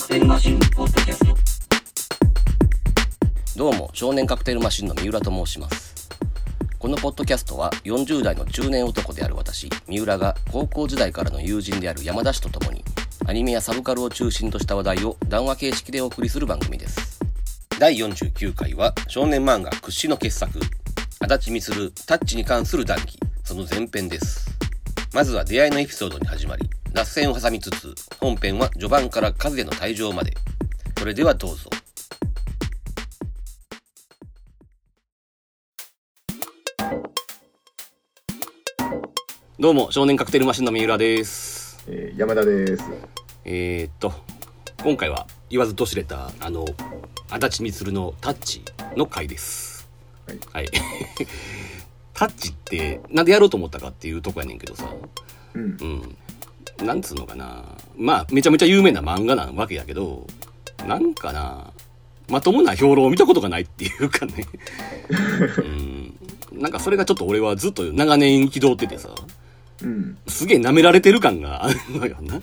クテルマシンポッドキャスト。どうも少年カクテルマシンの三浦と申します。このポッドキャストは40代の中年男である私三浦が高校時代からの友人である山田氏と共にアニメやサブカルを中心とした話題を談話形式でお送りする番組です。第49回は少年漫画屈指の傑作足立みるタッチに関する談義。その前編です。まずは出会いのエピソードに始まり脱線を挟みつつ本編は序盤から和也の退場までそれではどうぞどうも、少年カクテルマシンの三浦です。えー山田です。えー、っと、今回は言わずと知れた、あの、足立みつるのタッチの回です。はい。はい。タッチって、なんでやろうと思ったかっていうとこやねんけどさ、うん。うん。なんつうのかな。まあ、めちゃめちゃ有名な漫画なわけやけど、なんかな、まともな評論を見たことがないっていうかね。うん。なんかそれがちょっと俺はずっと長年憤っててさ、うん。すげえ舐められてる感があるのよな。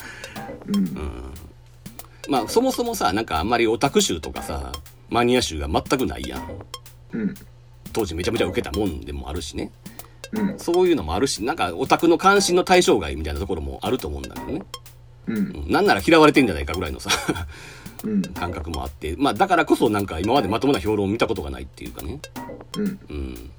うん。まあそもそもさ、なんかあんまりオタク集とかさ、マニア集が全くないやん。うん。当時めちゃめちゃ受けたもんでもあるしね。うん。そういうのもあるし、なんかオタクの関心の対象外みたいなところもあると思うんだけどね。うん。うんなんなら嫌われてんじゃないかぐらいのさ、うん。感覚もあって。まあだからこそなんか今までまともな評論を見たことがないっていうかね。うん。うん。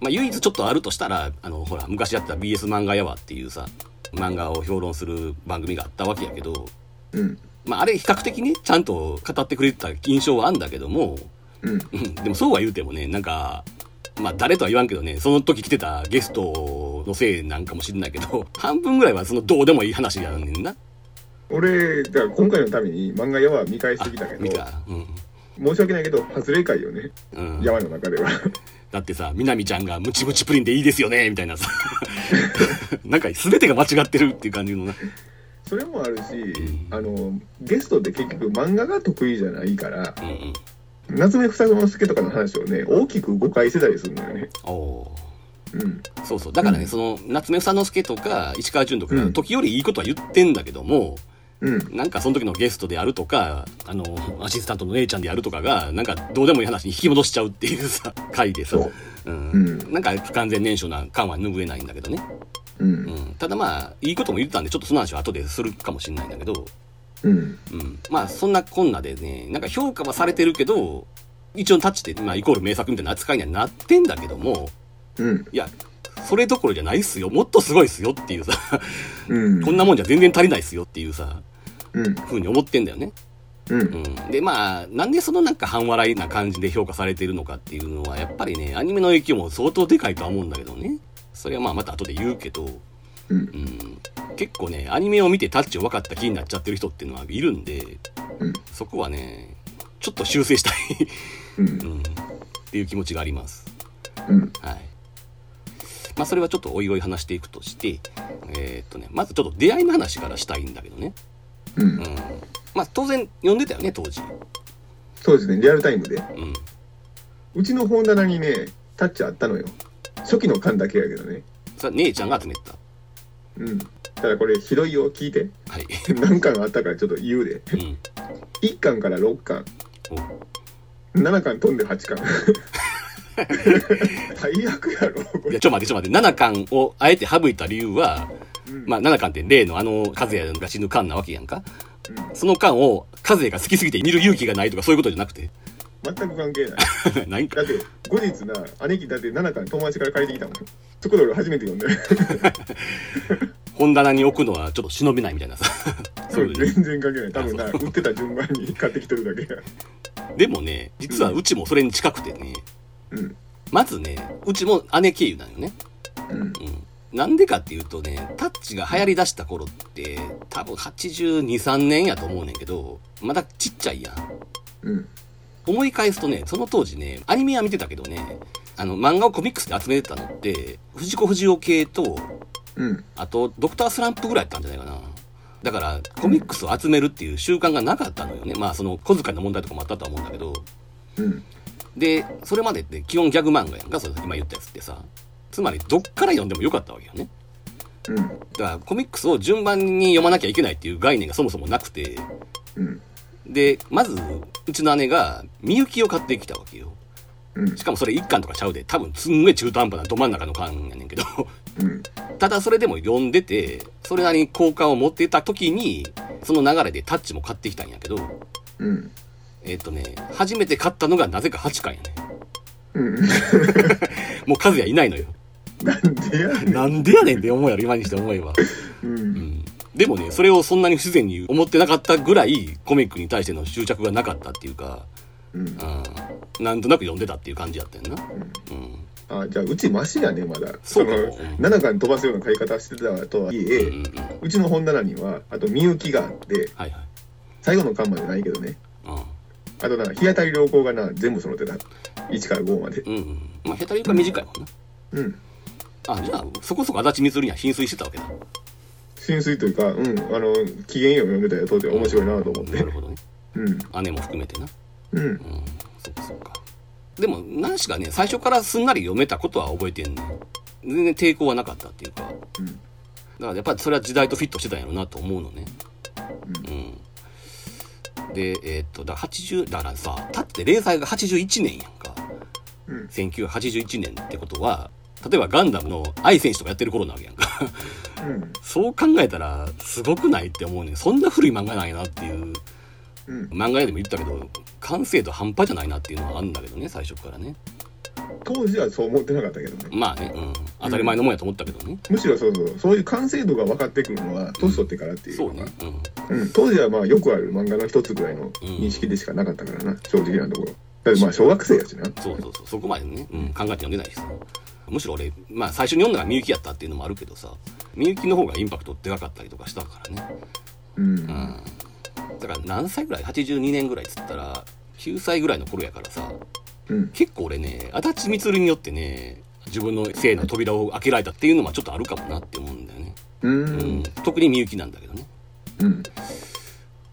まあ唯一ちょっとあるとしたら、あの、ほら、昔やってた BS 漫画やわっていうさ、漫画を評論する番組があったわけやけど、うん。まああれ比較的ね、ちゃんと語ってくれてた印象はあんだけども、うん。うんでもそうは言うてもね、なんか、まあ誰とは言わんけどね、その時来てたゲストのせいなんかもしれないけど、半分ぐらいはそのどうでもいい話やねんな。俺、だから今回のために漫画屋は見返してきたけど、見た。うん。申し訳ないけど、外れ会よね。うん、山の中では。だってさ、みなみちゃんがムチムチプリンでいいですよねみたいなさ。なんか全てが間違ってるっていう感じのな。それもあるし、あの、ゲストって結局漫画が得意じゃないから、うんうん。夏目房之助とかの話をね、大きく誤解してたりするのよね。おおうん。ー。そうそう。だからね、うんその、夏目房之助とか、石川淳とか時折いいことは言ってんだけども、うん。なんかその時のゲストであるとか、あの、アシスタントの姉ちゃんであるとかが、なんかどうでもいい話に引き戻しちゃうっていうさ、回でさそ、う。うんうんなんか不完全燃焼な感は拭えないんだけどね。う。うんん、ただまあ、いいことも言ってたんで、ちょっとその話は後でするかもしれないんだけど、うん。うん、まあそんなこんなでね、なんか評価はされてるけど、一応タッチって、まあイコール名作みたいな扱いにはなってんだけども、うん。いや、それどころじゃないっすよ。もっとすごいっすよっていうさ、うん。こんなもんじゃ全然足りないっすよっていうさ、うん。ふうに思ってんだよね。うん。うん、でまあなんでそのなんか半笑いな感じで評価されてるのかっていうのはやっぱりねアニメの影響も相当でかいとは思うんだけどねそれはまあまた後で言うけど、うんう。ん、結構ねアニメを見てタッチを分かった気になっちゃってる人っていうのはいるんでうん。そこはねちょっと修正したい、う。うんん、っていう気持ちがありますうん。はいまあそれはちょっとおいおい話していくとしてえーっとねまずちょっと出会いの話からしたいんだけどねうんうん。まあ当然読んでたよね当時そうですね、リアルタイムで。うんうちの本棚にね、タッチあったのよ。初期の巻だけやけどね。それは姉ちゃんが集めてたうん。ただこれひどいよ、聞いて。はい 何巻あったかちょっと言うで。うん1巻から6巻。お7巻飛んで8巻。最悪やろ、これ。いや、ちょ、待って、ちょ、待って、7巻をあえて省いた理由は、うんまあ、7巻って例のあの、和也が死ぬ巻なわけやんか。うんその巻を、和也が好きすぎて見る勇気がないとかそういうことじゃなくて。全く関係ない。何かだ。って、後日な、姉貴だって7巻友達から借りてきたもん。そこで俺初めて読んで。本棚に置くのはちょっと忍びないみたいなさ。そう。全然関係ない。多分な、売ってた順番に買ってきてるだけや。でもね、実はうちもそれに近くてね、うん。まずね、うちも姉経由なのよね。うん。うん。なんでかっていうとね、タッチが流行り出した頃って、多分82、3年やと思うねんけど、まだちっちゃいやん。うん。思い返すとね、その当時ね、アニメは見てたけどね、あの、漫画をコミックスで集めてたのって、藤子不二雄系と、うん。あと、ドクタースランプぐらいやったんじゃないかな。だから、コミックスを集めるっていう習慣がなかったのよね。まあ、その、小遣いの問題とかもあったとは思うんだけど。うん。で、それまでって基本ギャグ漫画やんか、その今言ったやつってさ。つまり、どっから読んでもよかったわけよね。うん。だから、コミックスを順番に読まなきゃいけないっていう概念がそもそもなくて、うん。で、まず、うちの姉が、みゆきを買ってきたわけよ。うんしかもそれ一巻とかちゃうで、多分すんごい中途半端など真ん中の巻やねんけど。うんただそれでも読んでて、それなりに好感を持っていた時に、その流れでタッチも買ってきたんやけど、うんえっ、とね、初めて買ったのがなぜか8巻やね。うん もう和也いないのよ。なんでやねんなんでやねんって思うやろ、今にして思えば。ううんん。でもね、それをそんなに不自然に思ってなかったぐらい、コミックに対しての執着がなかったっていうか、うんうん。なんとなく読んでたっていう感じやったよな。うん。あじゃあうちマシやねまだそうかのもうん7巻飛ばすような買い方してたとはいえ、うんうんうん。うちの本棚にはあとみゆきがあってはいはい。最後の巻までないけどねうあとな日当たり良好がな全部揃ってた1から5までん。うんうん。まあ、ヘタリが短いもんな。うんあ、じゃあ、そこそこ足立みつるには浸水してたわけだ。浸水というかうんあの機嫌よ読んでたよ当時面白いなと思ってなるほどね。うん姉も含めてな。うんうん。そっかそっか。でも、何しかね、最初からすんなり読めたことは覚えてんねん。全然抵抗はなかったっていうか。うんだからやっぱりそれは時代とフィットしてたんやろうなと思うのね。うん。で、えーっと、だから80、だからさ、たって連載が81年やんか。うん1981年ってことは、例えばガンダムの愛選手とかやってる頃なわけやんか。うんそう考えたら、すごくないって思うねん。そんな古い漫画なんやなっていう。うん漫画屋でも言ったけど、完成度半端じゃないなっていうのはあるんだけどね、最初からね。当時はそう思ってなかったけどねまあね、うん。当たり前のもんやと思ったけどね。むしろそうそうそういう完成度が分かってくるのは年取ってからっていうそうね。うん。うん、当時はまあよくある漫画の一つぐらいの認識でしかなかったからな、正直なところだってまあ小学生やしなそうそうそう、そこまでね、うん、考えて読んでないしさ。むしろ俺、まあ最初に読んだのがみゆきやったっていうのもあるけどさ、みゆきの方がインパクトでかかったりとかしたからね。うん、うん。だから何歳ぐらい ?82 年ぐらいっつったら、9歳ぐらいの頃やからさ、うん結構俺ね、足立みつるによってね、自分の性の扉を開けられたっていうのはちょっとあるかもなって思うんだよね。ううんん。特にみゆきなんだけどね。うん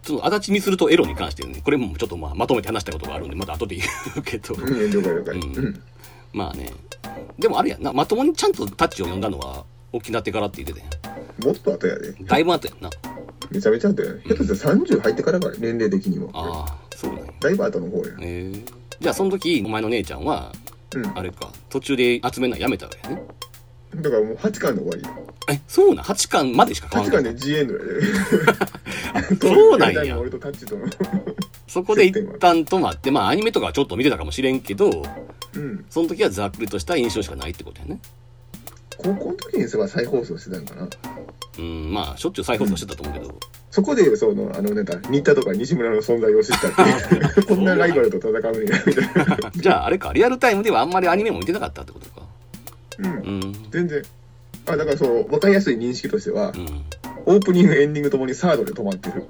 その足立みつるとエロに関してね、これもちょっとまあまとめて話したことがあるんで、また後で言うけど。うんうんまあね。でもあれやんな、まともにちゃんとタッチを読んだのは、沖縄ってからって言ってたやもっと後やで。ん。だいぶ後やんな。めちゃめちゃ後やね。下手したら30入ってからから年齢的にも。ああ、そうなんや。だいぶ後の方や。ええ。じゃあその時、お前の姉ちゃんは、うん。あれか、途中で集めるのやめたわけね。だからもう8巻で終わりよえ、そうなん ?8 巻までしか買わ8なかった巻で G エンドやで。そうなんや。俺とタッチとのそこで一旦止まって、まあアニメとかはちょっと見てたかもしれんけど、うんその時はざっくりとした印象しかないってことやね。高校の時にすば再放送してたんかなうん、まあしょっちゅう再放送してたと思うけど、そこでそのあのネタ新田とか西村の存在を知ったっていう こんなライバルと戦うんやみたいな じゃああれか、リアルタイムではあんまりアニメも見てなかったってことか。うんうん。全然あだからそう分かりやすい認識としてはうん。オープニングエンディングともにサードで止まってる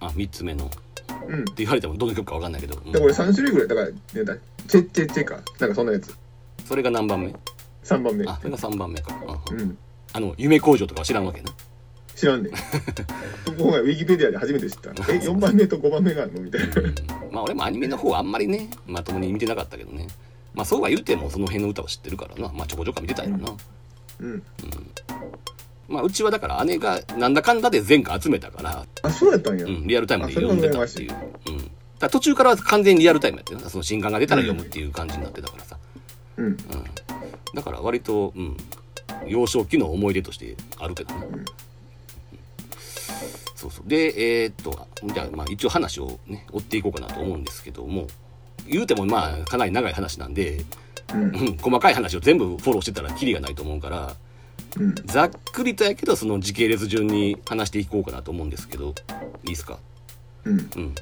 あ、3つ目の。っうん。て言われてもどの曲かわかんないけど。うん。でこれ3種類ぐらいだからねだチェッチェッチェか。なんかそんなやつ。それが何番目？3番目。あ、それが3番目か。うんうん。あの、夢工場とかは知らんわけな。知らんねん今回ウィキペディアで初めて知った。え4番目と5番目があるの？みたいな。まあ俺もアニメの方はあんまりね、まともに見てなかったけどね。まあそうは言うてもその辺の歌を知ってるからな。まあちょこちょこ見てたよな。うんまあうちはだから姉がなんだかんだで前回集めたから、あそうやったんや、うん、リアルタイムで読んでたっていう。うん。だ途中からは完全にリアルタイムやってるな。その新刊が出たら読むっていう感じになってたからさ。うんうん。だから割と、うん。幼少期の思い出としてあるけどね。んそうそう。で、えーっと、じゃあ、まあ一応話をね、追っていこうかなと思うんですけども、言うてもまあかなり長い話なんで、うんうん、細かい話を全部フォローしてたらキリがないと思うから、うんざっくりとやけどその時系列順に話していこうかなと思うんですけど、いいですか？うんうん。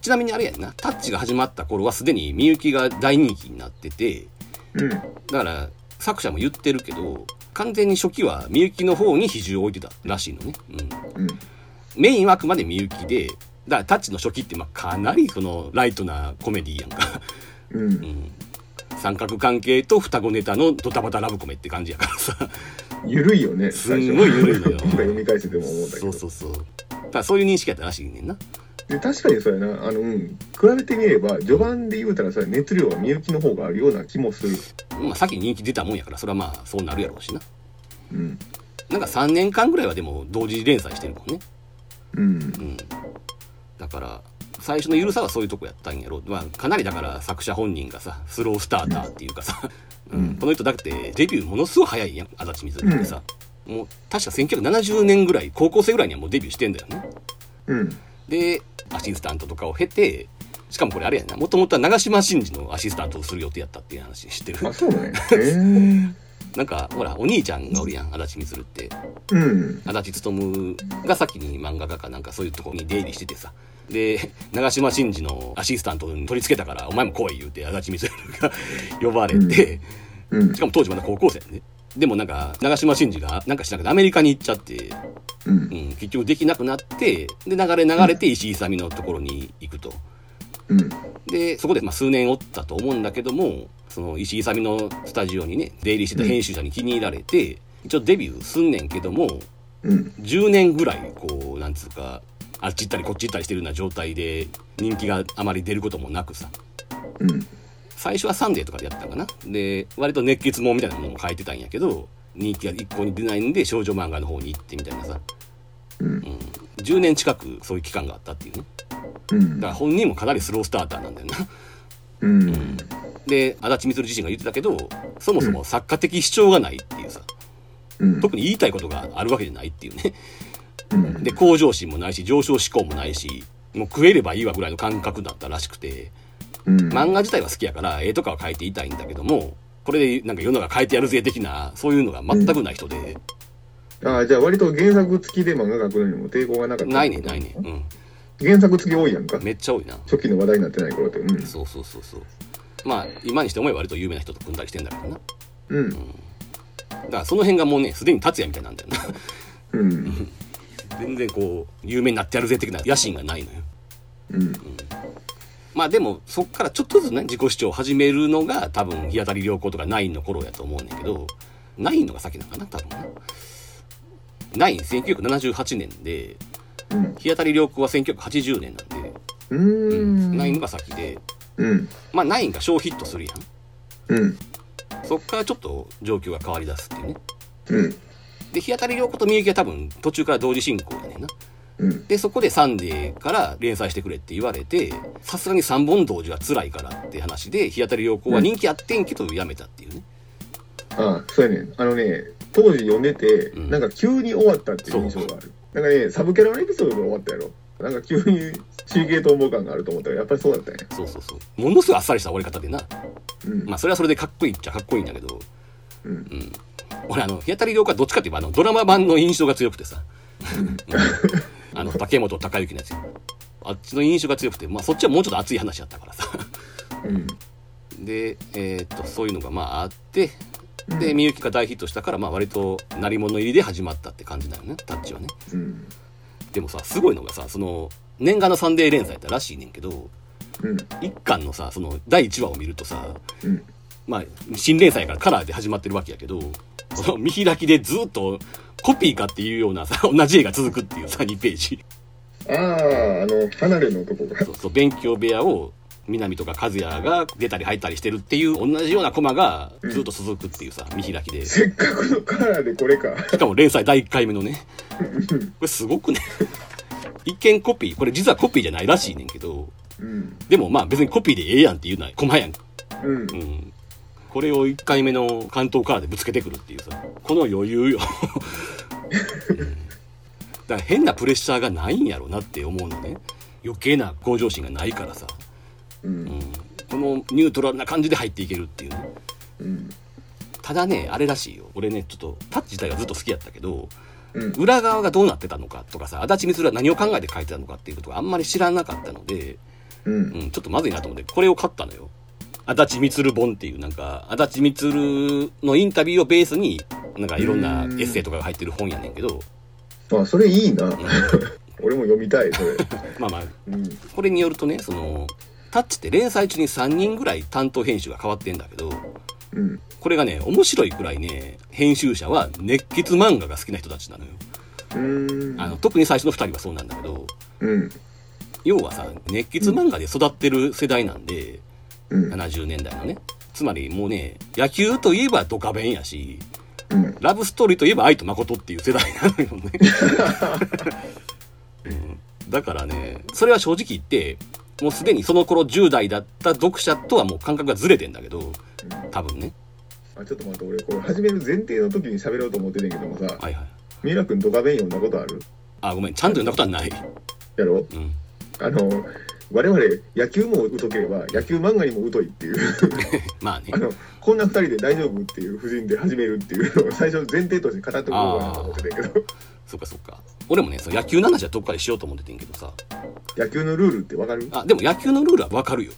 ちなみにあれやんな、タッチが始まった頃はすでにみゆきが大人気になってて、うんだから作者も言ってるけど、完全に初期はみゆきの方に比重を置いてたらしいのね。うん。うんメインはあくまでみゆきで、だからタッチの初期ってまあかなりそのライトなコメディやんか。うんうん。三角関係と双子ネタのドタバタラブコメって感じやからさ。ゆるいよねすんごい緩いのよ今読み返してても思ったけどそうそうそう。だそういう認識やったらしいねんな。で確かにそうやなあの、うん、比べてみれば序盤で言うたらそれ熱量はみゆきの方があるような気もするまあ先に人気出たもんやから、それはまあそうなるやろうしな。うんなんか3年間ぐらいはでも同時連載してるもんね。うんうん。だから最初の緩さはそういうとこやったんやろ、まあ、かなりだから作者本人がさスロースターターっていうかさ、うん。この人だってデビューものすごい早いやん足立みずるってさ、もう確か1970年ぐらい高校生ぐらいにはもうデビューしてんだよね。うん。でアシスタントとかを経てしかもこれあれやなもともとは長嶋真司のアシスタントをする予定やったっていう話知ってる？あ、そうね。へえ。なんかほらお兄ちゃんがおるやん足立みずるって。うん。足立勉が先に漫画家かなんかそういうとこに出入りしててさで長嶋真司のアシスタントに取り付けたからお前も来い言うて足立みずるが 呼ばれて、うんし。かも当時まだ高校生やねでもなんか長嶋真司がなんかしなくてアメリカに行っちゃって、う。うんん、結局できなくなってで流れ流れて石井勇のところに行くとうん。でそこでまあ数年おったと思うんだけどもその石井勇のスタジオにね出入りしてた編集者に気に入られて、一応デビューすんねんけどもうん。10年ぐらいこうなんつうかあっち行ったりこっち行ったりしてるような状態で人気があまり出ることもなくさうん。最初はサンデーとかでやったんかなで割と熱血もんみたいなものも書いてたんやけど人気が一向に出ないんで少女漫画の方に行ってみたいなさ、うん。うん、10年近くそういう期間があったっていうねうんだから本人もかなりスロースターターなんだよなうん。で足立みつる自身が言ってたけどそもそも作家的主張がないっていうさうん。特に言いたいことがあるわけじゃないっていうねうん。で向上心もないし上昇志向もないしもう食えればいいわぐらいの感覚だったらしくてうん。漫画自体は好きやから絵とかは描いていたいんだけどもこれでなんか世の中変えてやるぜ的なそういうのが全くない人で、ああ、じゃあ割と原作付きで漫画描くのにも抵抗がなかった。ないねないねうん原作付き多いやんか。めっちゃ多いな初期の話題になってない頃って。うん。そうそうそうそうまあ今にして思えば割と有名な人と組んだりしてんだけどなうん。だからその辺がもうねすでに達也みたいなんだよなうん。全然こう有名になってやるぜ的な野心がないのようん。まあでもそっからちょっとずつね自己主張を始めるのが多分日当たり良好とかナインの頃やと思うねんだけどナインのが先なのかな多分なナイン1978年でうん。日当たり良好は1980年なんで、うーん。ナインのが先でうん。まあナインが小ヒットするやんうん。そっからちょっと状況が変わりだすっていうねうん。で日当たり良好とみゆきは多分途中から同時進行やねんなうん。でそこでサンデーから連載してくれって言われてさすがに3本同時は辛いからって話で日当たり良好は人気あってんけどやめたっていうね、ああ、そうやねん。あのね、当時読んでて、うんなんか急に終わったっていう印象がある。なんかね、サブキャラのエピソードが終わったやろ。なんか急に中継逃亡感があると思ったら、やっぱりそうだったんや。そうそうそうものすごいあっさりした終わり方でなうん。まあそれはそれでかっこいいっちゃかっこいいんだけどうん。うん俺あの日当たり良好はどっちかっていうとあのドラマ版の印象が強くてさ、うんあの竹本孝之のやつよあっちの印象が強くてまあそっちはもうちょっと熱い話やったからさうん。でえーっとそういうのがまああってでみゆきが大ヒットしたからまあ割と鳴り物入りで始まったって感じだよねタッチはねうん。でもさすごいのがさその年賀のサンデー連載やったらしいねんけどうん。一巻のさその第1話を見るとさうん。まあ新連載やからカラーで始まってるわけやけどその 見開きでずっとコピーかっていうようなさ 同じ絵が続くっていうさ2ページああ、あの、離れのとこが。そうそう勉強部屋を南とか和也が出たり入ったりしてるっていう同じようなコマがずっと続くっていうさ見開きでしせっかくのカラーでこれか。かも連載第1回目のね これすごくね一見コピーこれ実はコピーじゃないらしいねんけどうん。でもまあ別にコピーでええやんっていうのはコマやんうん。うんこれを1回目の関東カラーでぶつけてくるっていうさこの余裕よ、う んだから変なプレッシャーがないんやろなって思うのね余計な向上心がないからさ、う。うんん、このニュートラルな感じで入っていけるっていうねうん。ただねあれらしいよ俺ねちょっとタッチ自体はずっと好きやったけどうん。裏側がどうなってたのかとかさ足立みつるは何を考えて書いてたのかっていうことがあんまり知らなかったので、うん。うん、ちょっとまずいなと思ってこれを買ったのよ足立みつる本っていうなんか足立みつるのインタビューをベースになんかいろんなエッセイとかが入ってる本やねんけど、あ、それいいな。うん 俺も読みたい、それ。まあまあうん。これによるとねそのタッチって連載中に3人ぐらい担当編集が変わってんだけどうん。これがね面白いくらいね編集者は熱血漫画が好きな人たちなのよ。あの特に最初の2人はそうなんだけどうん。要はさ熱血漫画で育ってる世代なんで、うん。70年代のねつまりもうね野球といえばドカベンやしうん。ラブストーリーといえば愛と誠っていう世代なのよね、うんだからね、それは正直言って、もうすでにその頃10代だった読者とはもう感覚がずれてんだけど、多分ね。あちょっと待って俺これ始める前提の時に喋ろうと思ってんねんけどもさはいはい。三浦君ドカベン読んだことある？あ、ごめん、ちゃんと読んだことはない。やろ？うん。あの我々野球も疎ければ野球漫画にも疎いっていう まあねあ。のこんな二人で大丈夫っていう布陣で始めるっていうのを最初前提として語っておこうかなと思ってたけどそっかそっか。俺もね、その野球の話はどっかでしようと思っててんけどさ。野球のルールってわかる？あ、でも野球のルールはわかるよ。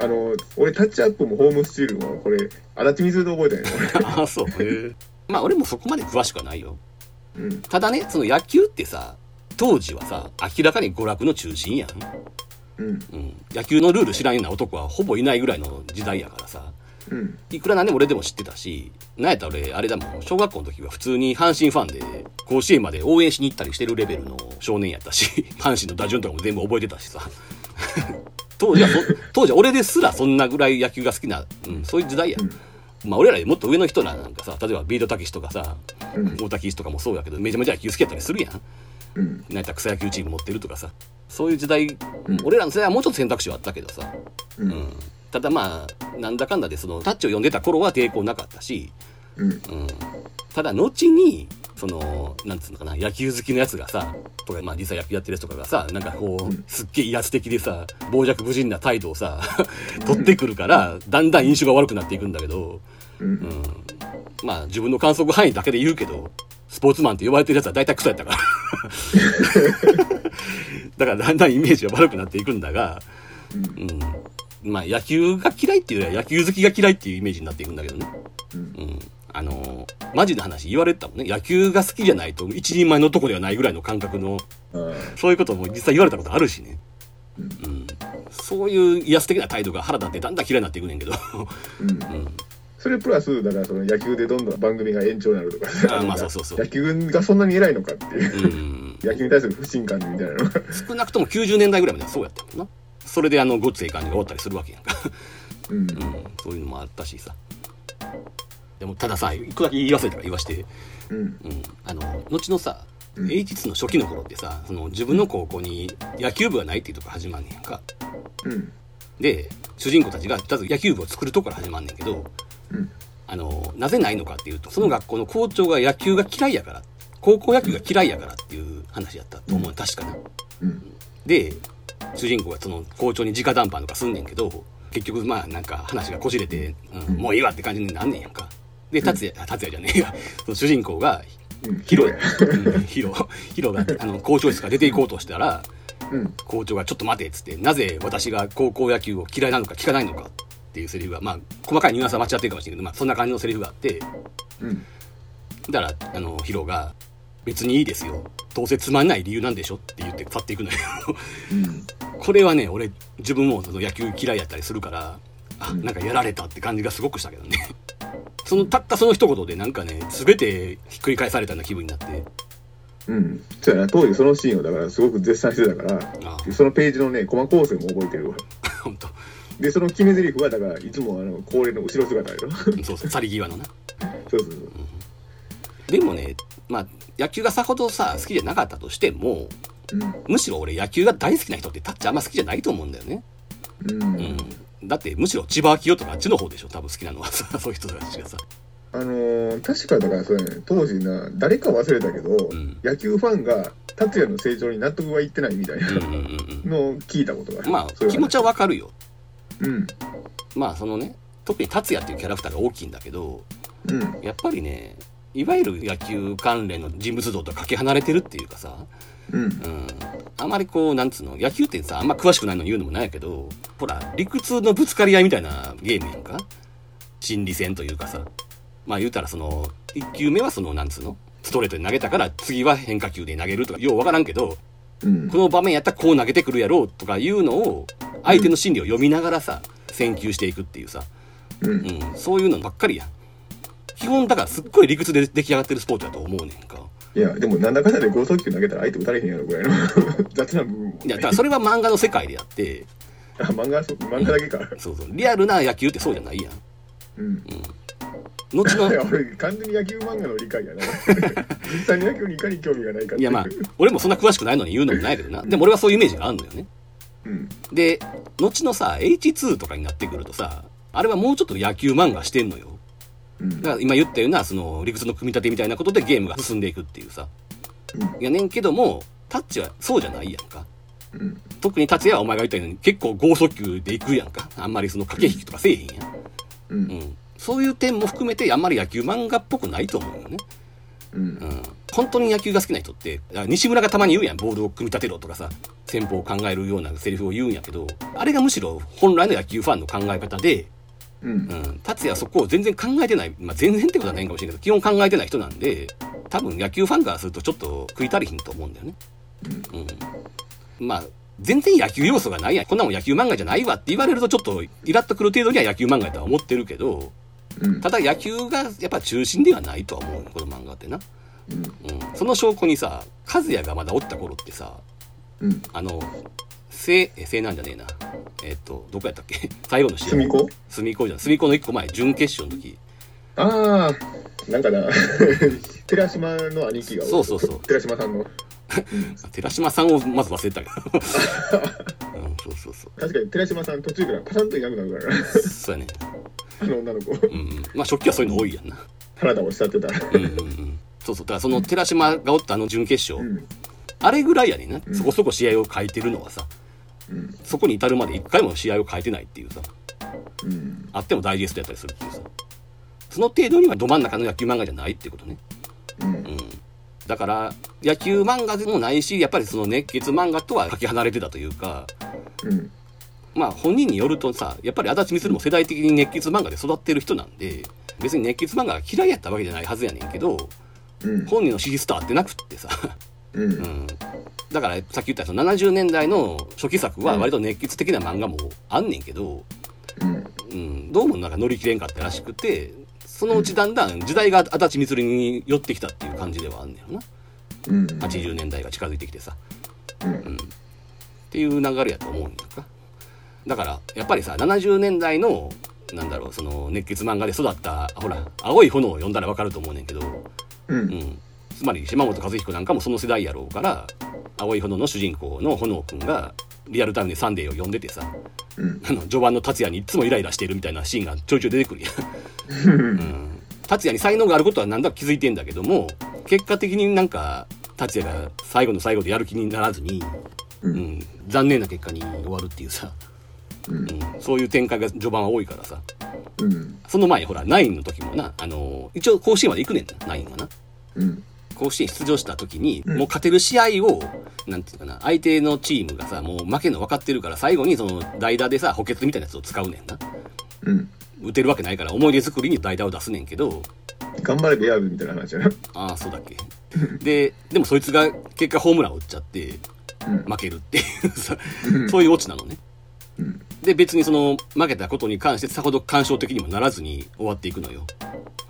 あの俺タッチアップもホームスチールもこれ足立水で覚えたんよあ、そう。へえ。まあ俺もそこまで詳しくはないよ。俺うんただね、その野球ってさ、当時はさ、明らかに娯楽の中心やん。うんうん。野球のルール知らんような男はほぼいないぐらいの時代やからさ。うんいくらなんでも俺でも知ってたし、なんやったら俺、あれだもん、小学校の時は普通に阪神ファンで、甲子園まで応援しに行ったりしてるレベルの少年やったし、阪神の打順とかも全部覚えてたしさ。当時はそ、当時は俺ですらそんなぐらい野球が好きな、うん、そういう時代や。まあ俺らよりもっと上の人らなんかさ、例えばビートたけしとかさ、うん大滝石とかもそうやけど、めちゃめちゃ野球好きやったりするやん。うんなんやったら草野球チーム持ってるとかさ。そういう時代、うん。俺らの世代はもうちょっと選択肢はあったけどさ。ううん。ん。ただまあ、なんだかんだでそのタッチを読んでた頃は抵抗なかったし、うん。うん。ただ後に、その、なんつうのかな、野球好きのやつがさ、とか、まあ実際野球やってるやつとかがさ、なんかこう、うん。すっげえ威圧的でさ、傍若無人な態度をさ、取ってくるから、だんだん印象が悪くなっていくんだけど、うん。うん。まあ自分の観測範囲だけで言うけど、スポーツマンって呼ばれてるやつは大体クソやったから。だからだんだんイメージが悪くなっていくんだが、うんうん。まあ野球が嫌いっていうよりは野球好きが嫌いっていうイメージになっていくんだけどね。うんうん。あのーマジな話言われてたもんね。野球が好きじゃないと一人前の男ではないぐらいの感覚の、そういうことも実際言われたことあるしね。うんうん。そういう威圧的な態度が腹立ってだんだん嫌いになっていくねんけど。うんうん。それプラスだからその野球でどんどん番組が延長になるとかあまあそうそうそう野球がそんなに偉いのかっていううん。野球に対する不信感みたいなのが少なくとも90年代ぐらいまではそうやったもんな。それであの、ごっつええ感じが終わったりするわけやんか。うんうん。そういうのもあったしさ。でも、たださ、一個だけ言い忘れたから言わして。うんうん。あの、後のさ、うん H2 の初期の頃ってさ、その自分の高校に野球部がないっていうとこ始まんねんやんか。うんで、主人公たちがまず野球部を作るとこから始まんねんけど、うんあの、なぜないのかっていうと、その学校の校長が野球が嫌いやから、高校野球が嫌いやからっていう話やったと思う、確かな。うん。で、主人公がその校長に直談判とかすんねんけど、結局まあなんか話がこじれて、うん、もういいわって感じになんねんやんか。で、達也、達也じゃねえや、その主人公が、うん。ヒロ、や。うんヒロ、ヒロがあの校長室から出て行こうとしたら、うん。校長がちょっと待てっつって、なぜ私が高校野球を嫌いなのか聞かないのかっていうセリフが、まあ、細かいニュアンスは間違ってるかもしれないけど、まあ、そんな感じのセリフがあって、うん。だから、あの、ヒロが、別にいいですよ。どうせつまんない理由なんでしょって言って去っていくのよ。うん。これはね、俺、自分もその野球嫌いやったりするから、あ、うん。なんかやられたって感じがすごくしたけどね。その、たったその一言でなんかね、すべてひっくり返されたような気分になって、うん。そうやな。当時そのシーンをだからすごく絶賛してたからあ。そのページのねコマ構成も覚えてるわ。本当でその決め台詞はだからいつもあの恒例の後ろ姿やろそう そうそう、去り際のな。そうそうでもね、まあ、野球がさほどさ、好きじゃなかったとしても、うんむしろ俺野球が大好きな人ってタッチあんま好きじゃないと思うんだよね。うん、うん。だってむしろ千葉明夫とかあっちの方でしょ、多分好きなのはさ、そういう人たちがさ。あのー確かだからそうやね当時な誰か忘れたけど、ん野球ファンが達也の成長に納得がいってないみたいなうんうんうんのを聞いたことがある、うん。まあ、気持ちはわかるよ。うんまあ、そのね、特に達也っていうキャラクターが大きいんだけど、うんやっぱりね、いわゆる野球関連の人物像とかけ離れてるっていうかさ、うんうん。あまりこう、なんつうの、野球ってさ、あんま詳しくないのに言うのもないけど、ほら、理屈のぶつかり合いみたいなゲームやんか心理戦というかさ。まあ言うたらその、1球目はその、なんつうのストレートで投げたから、次は変化球で投げるとか、ようわからんけど、うん。この場面やったらこう投げてくるやろうとかいうのを、相手の心理を読みながらさ、選球していくっていうさ、うん。うん、そういうのばっかりやん。基本、だからすっごい理屈で出来上がってるスポーツだと思うねんか。いやでもなんだかんだで剛速球投げたら相手打たれへんやろぐらいの雑な部分もい。や、だからそれは漫画の世界であって、あ漫画漫画だけか。そうそう、リアルな野球ってそうじゃないやん。うん後のいや俺完全に野球漫画の理解やな 実際に野球にいかに興味がないかいやまあ俺もそんな詳しくないのに言うのもないけどな。でも俺はそういうイメージがあるのよね。うん。で後のさ H2 とかになってくるとさあれはもうちょっと野球漫画してんのよ。うん。だから今言ったようなその理屈の組み立てみたいなことでゲームが進んでいくっていうさ。うん。やねんけどもタッチはそうじゃないやんか。うん。特に達也はお前が言ったように結構剛速球でいくやんか。あんまりその駆け引きとかせえへんやん。ううんんそういう点も含めてあんまり野球漫画っぽくないと思うよね。うん。うん。本当に野球が好きな人ってあ西村がたまに言うやん。ボールを組み立てろとかさ戦法を考えるようなセリフを言うんやけどあれがむしろ本来の野球ファンの考え方でうん。うん、達也はそこを全然考えてない、まあ、全然ってことはないんかもしれないけど基本考えてない人なんで多分野球ファンからするとちょっと食い足りひんと思うんだよね。うん、まあ全然野球要素がないやん。こんなもん野球漫画じゃないわって言われるとちょっとイラっとくる程度には野球漫画やとは思ってるけどうん。ただ野球がやっぱ中心ではないとは思うよこの漫画ってな。うん。うん、その証拠にさ和也がまだおった頃ってさうん。あの西え西なんじゃねえな。えっとどこやったっけ？最後の試合。隅っこ？隅っこじゃん。隅っこの一個前準決勝の時。ああなんかな。寺島の兄貴がそうそうそう。寺島さんの。寺島さんをまず忘れてたけど、うん、そうそうそう。確かに寺島さん途中からパタンといなくなるからな。そうやねあの女の子。うんうん。まあ初期はそういうの多いやんな。体を慕ってたうんうんうん。そうそう。だからその寺島がおったあの準決勝、うん。あれぐらいやねんな、うん。そこそこ試合を変えてるのはさ。うん。そこに至るまで一回も試合を変えてないっていうさ。うん。あってもダイジェストやったりするっていうさ。その程度にはど真ん中の野球漫画じゃないってことね。うん。うん。だから野球漫画でもないしやっぱりその熱血漫画とはかけ離れてたというか。うんまあ本人によるとさやっぱり足立光も世代的に熱血漫画で育ってる人なんで別に熱血漫画が嫌いやったわけじゃないはずやねんけどうん。本人の資質と合ってなくってさ、ううん。ん、だからさっき言ったその70年代の初期作は割と熱血的な漫画もあんねんけど、うん。うん、どうもなんか乗り切れんかったらしくてそのうちだんだん時代が足立光に寄ってきたっていう感じではあんねんよな。うん。80年代が近づいてきてさ。うん。うん、っていう流れやと思うんやんかだからやっぱりさ70年代のなんだろうその熱血漫画で育ったほら「青い炎」を読んだらわかると思うねんけど、ううん。ん、つまり島本和彦なんかもその世代やろうから「青い炎」の主人公の炎くんがリアルタイムで「サンデー」を読んでてさうん。あの序盤の達也にいつもイライラしてるみたいなシーンがちょいちょい出てくるやん。うん。達也に才能があることはなんだか気づいてんだけども結果的になんか達也が最後の最後でやる気にならずに、ううんん、残念な結果に終わるっていうさ、うん。うん、そういう展開が序盤は多いからさ。うん。その前ほらナインの時もなあの一応甲子園まで行くねんなナインはな。うん。甲子園出場した時に、うん。もう勝てる試合をなんていうかな相手のチームがさもう負けるの分かってるから最後にその代打でさ補欠みたいなやつを使うねんな。うん。打てるわけないから思い出作りに代打を出すねんけど。頑張れベアーズみたいな話やな。ああそうだっけ。ででもそいつが結果ホームラン打っちゃってうん。負けるっていうさうん。そういうオチなのね。うんで別にその負けたことに関してさほど感傷的にもならずに終わっていくのよ。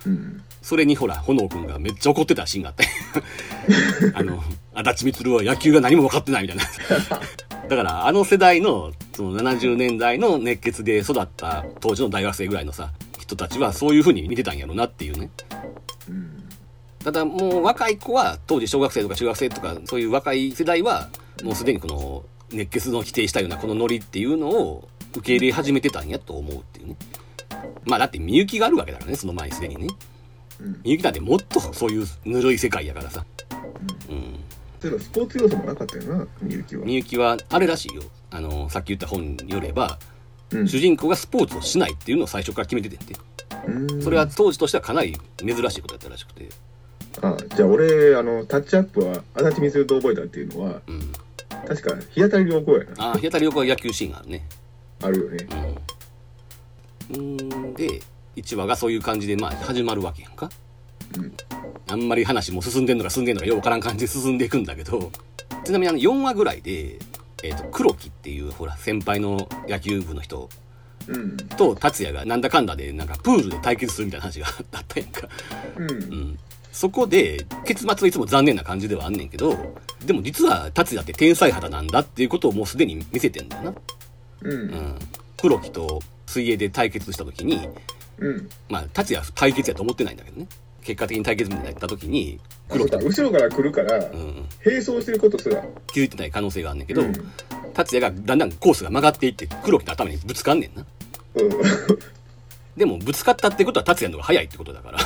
うん。それにほら炎くんがめっちゃ怒ってたシーンがあって あの足立光は野球が何も分かってないみたいな。だからあの世代のその70年代の熱血で育った当時の大学生ぐらいのさ人たちはそういう風に見てたんやろなっていうね。うん。ただもう若い子は当時小学生とか中学生とかそういう若い世代はもうすでにこの熱血の否定したようなこのノリっていうのを受け入れ始めてたんやと思うっていうね。まあだってみゆきがあるわけだからねその前にすでにね。うん。みゆきなんてもっとそういうぬるい世界やからさ。うん。例えばスポーツ要素もなかったよなみゆきは。みゆきはあれらしいよ。あのさっき言った本によればうん。主人公がスポーツをしないっていうのを最初から決めててんて。うん。それは当時としてはかなり珍しいことやったらしくて。あじゃあ俺あのタッチアップは足立みすると覚えたっていうのはうん。確か日当たり良好やな。ああ日当たり横は野球シーンがあるねあるよね。うん。うんで1話がそういう感じでまあ始まるわけやんか。うん。あんまり話も進んでんのか進んでんのかようわからん感じで進んでいくんだけど。ちなみにあの4話ぐらいで、えー、と黒木っていうほら先輩の野球部の人。うん。と達也がなんだかんだでなんかプールで対決するみたいな話があったやんか、うん。うん、そこで結末はいつも残念な感じではあんねんけどでも実は達也って天才肌なんだっていうことをもうすでに見せてんだよな、うんうん、黒木と水泳で対決した時にうん。まあ、達也は対決やと思ってないんだけどね。結果的に対決になった時に、黒木と、後ろから来るから、うんうん、並走してることすら。気づいてない可能性があんねんけど、うん達也がだんだんコースが曲がっていって、黒木の頭にぶつかんねんな。でも、ぶつかったってことは達也の方が早いってことだから、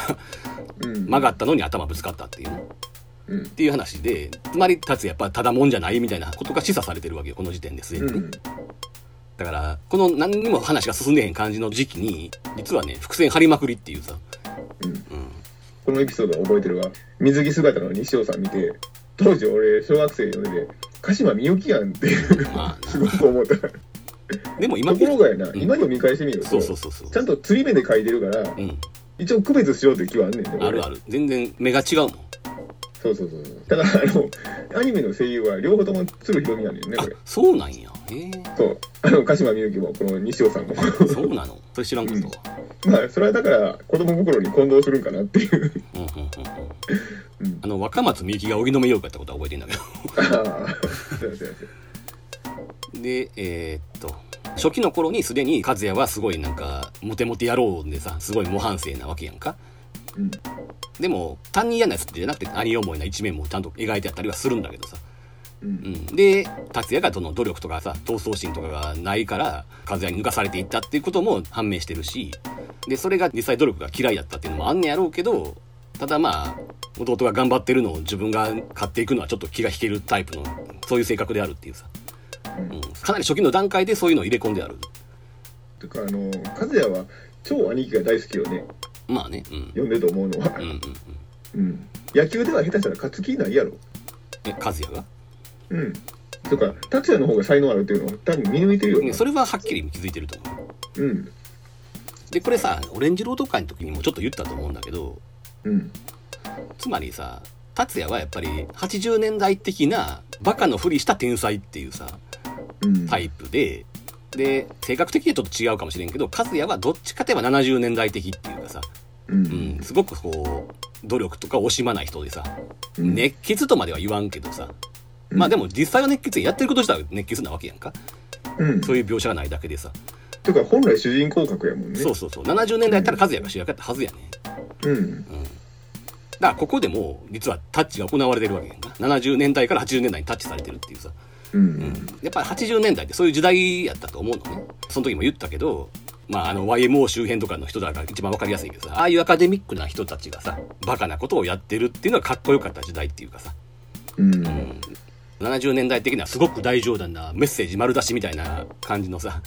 うん。うん。曲がったのに頭ぶつかったっていうね。うんっ。ていう話で、つまり達也やっぱただもんじゃないみたいなことが示唆されてるわけよ、この時点ですでにね。うん。だから、この何にも話が進んでへん感じの時期に、実はね、伏線張りまくりっていうさ、うん。うん。このエピソードは覚えてるわ。水着姿の西尾さん見て、当時俺、小学生読んでて、鹿島みゆきやんって、まあすごく思った。とでも今ころがやな、うん今読み返してみると、そうそうそうそうちゃんと釣り目で書いてるから、うん。一応区別しようって気はあんねん。あるある。全然目が違うもん。そうそうそう。ただ、あの、アニメの声優は両方とも鶴ひろみやねんね、あこれ。、そうなんや。へえ。そう。あの、鹿島みゆきも、この西尾さんも。そうなのそれ知らんかったわ。まあ、それはだから、子供心に混同するんかなっていう。うんうんうんうん。うん。あの、若松みゆきが荻野目洋子やったことは覚えてんだけど。ああ、そうやそうやそで、えーっと、初期の頃にすでに和也はすごいなんか、モテモテ野郎でさ、すごい模範生なわけやんか。うん。でも、単に嫌なやつじゃなくて、兄思いな一面もちゃんと描いてあったりはするんだけどさ。う。うんん。で、達也がその努力とかさ、闘争心とかがないから、和也に抜かされていったっていうことも判明してるし、で、それが実際努力が嫌いだったっていうのもあんねやろうけど、ただまあ、弟が頑張ってるのを自分が買っていくのはちょっと気が引けるタイプの、そういう性格であるっていうさ。うん。かなり初期の段階でそういうのを入れ込んである。てか、あの、和也は、超兄貴が大好きよね。まあね、うん。読んでと思うのはうん。うんうん。うん。野球では下手したら勝つ気ないやろ。え、和也が？うん。とか、達也の方が才能あるっていうのは多分見抜いてるよね。ねそれははっきり気づいてると思う。うん。で、これさ、オレンジロード会の時にもちょっと言ったと思うんだけど、うん。つまりさ、達也はやっぱり80年代的なバカのふりした天才っていうさ、うん。タイプで、で、性格的にはちょっと違うかもしれんけど、和也はどっちかといえば70年代的っていうかさ、う。うんん、すごくこう、努力とか惜しまない人でさ、うん熱血とまでは言わんけどさ、うんまあでも実際は熱血でやってること自体は熱血なわけやんか。うん。そういう描写がないだけでさ。とか、本来主人公格やもんね。そうそうそう。70年代やったら和也が主役やったはずやね。うん。うん。だからここでも実はタッチが行われてるわけやんか。70年代から80年代にタッチされてるっていうさ。う。うんん。やっぱり80年代ってそういう時代やったと思うのね。その時も言ったけど、まああの YMO 周辺とかの人だから一番わかりやすいけどさ、ああいうアカデミックな人たちがさ、バカなことをやってるっていうのがかっこよかった時代っていうかさ。うん。うん。70年代的にはすごく大冗談なメッセージ丸出しみたいな感じのさ、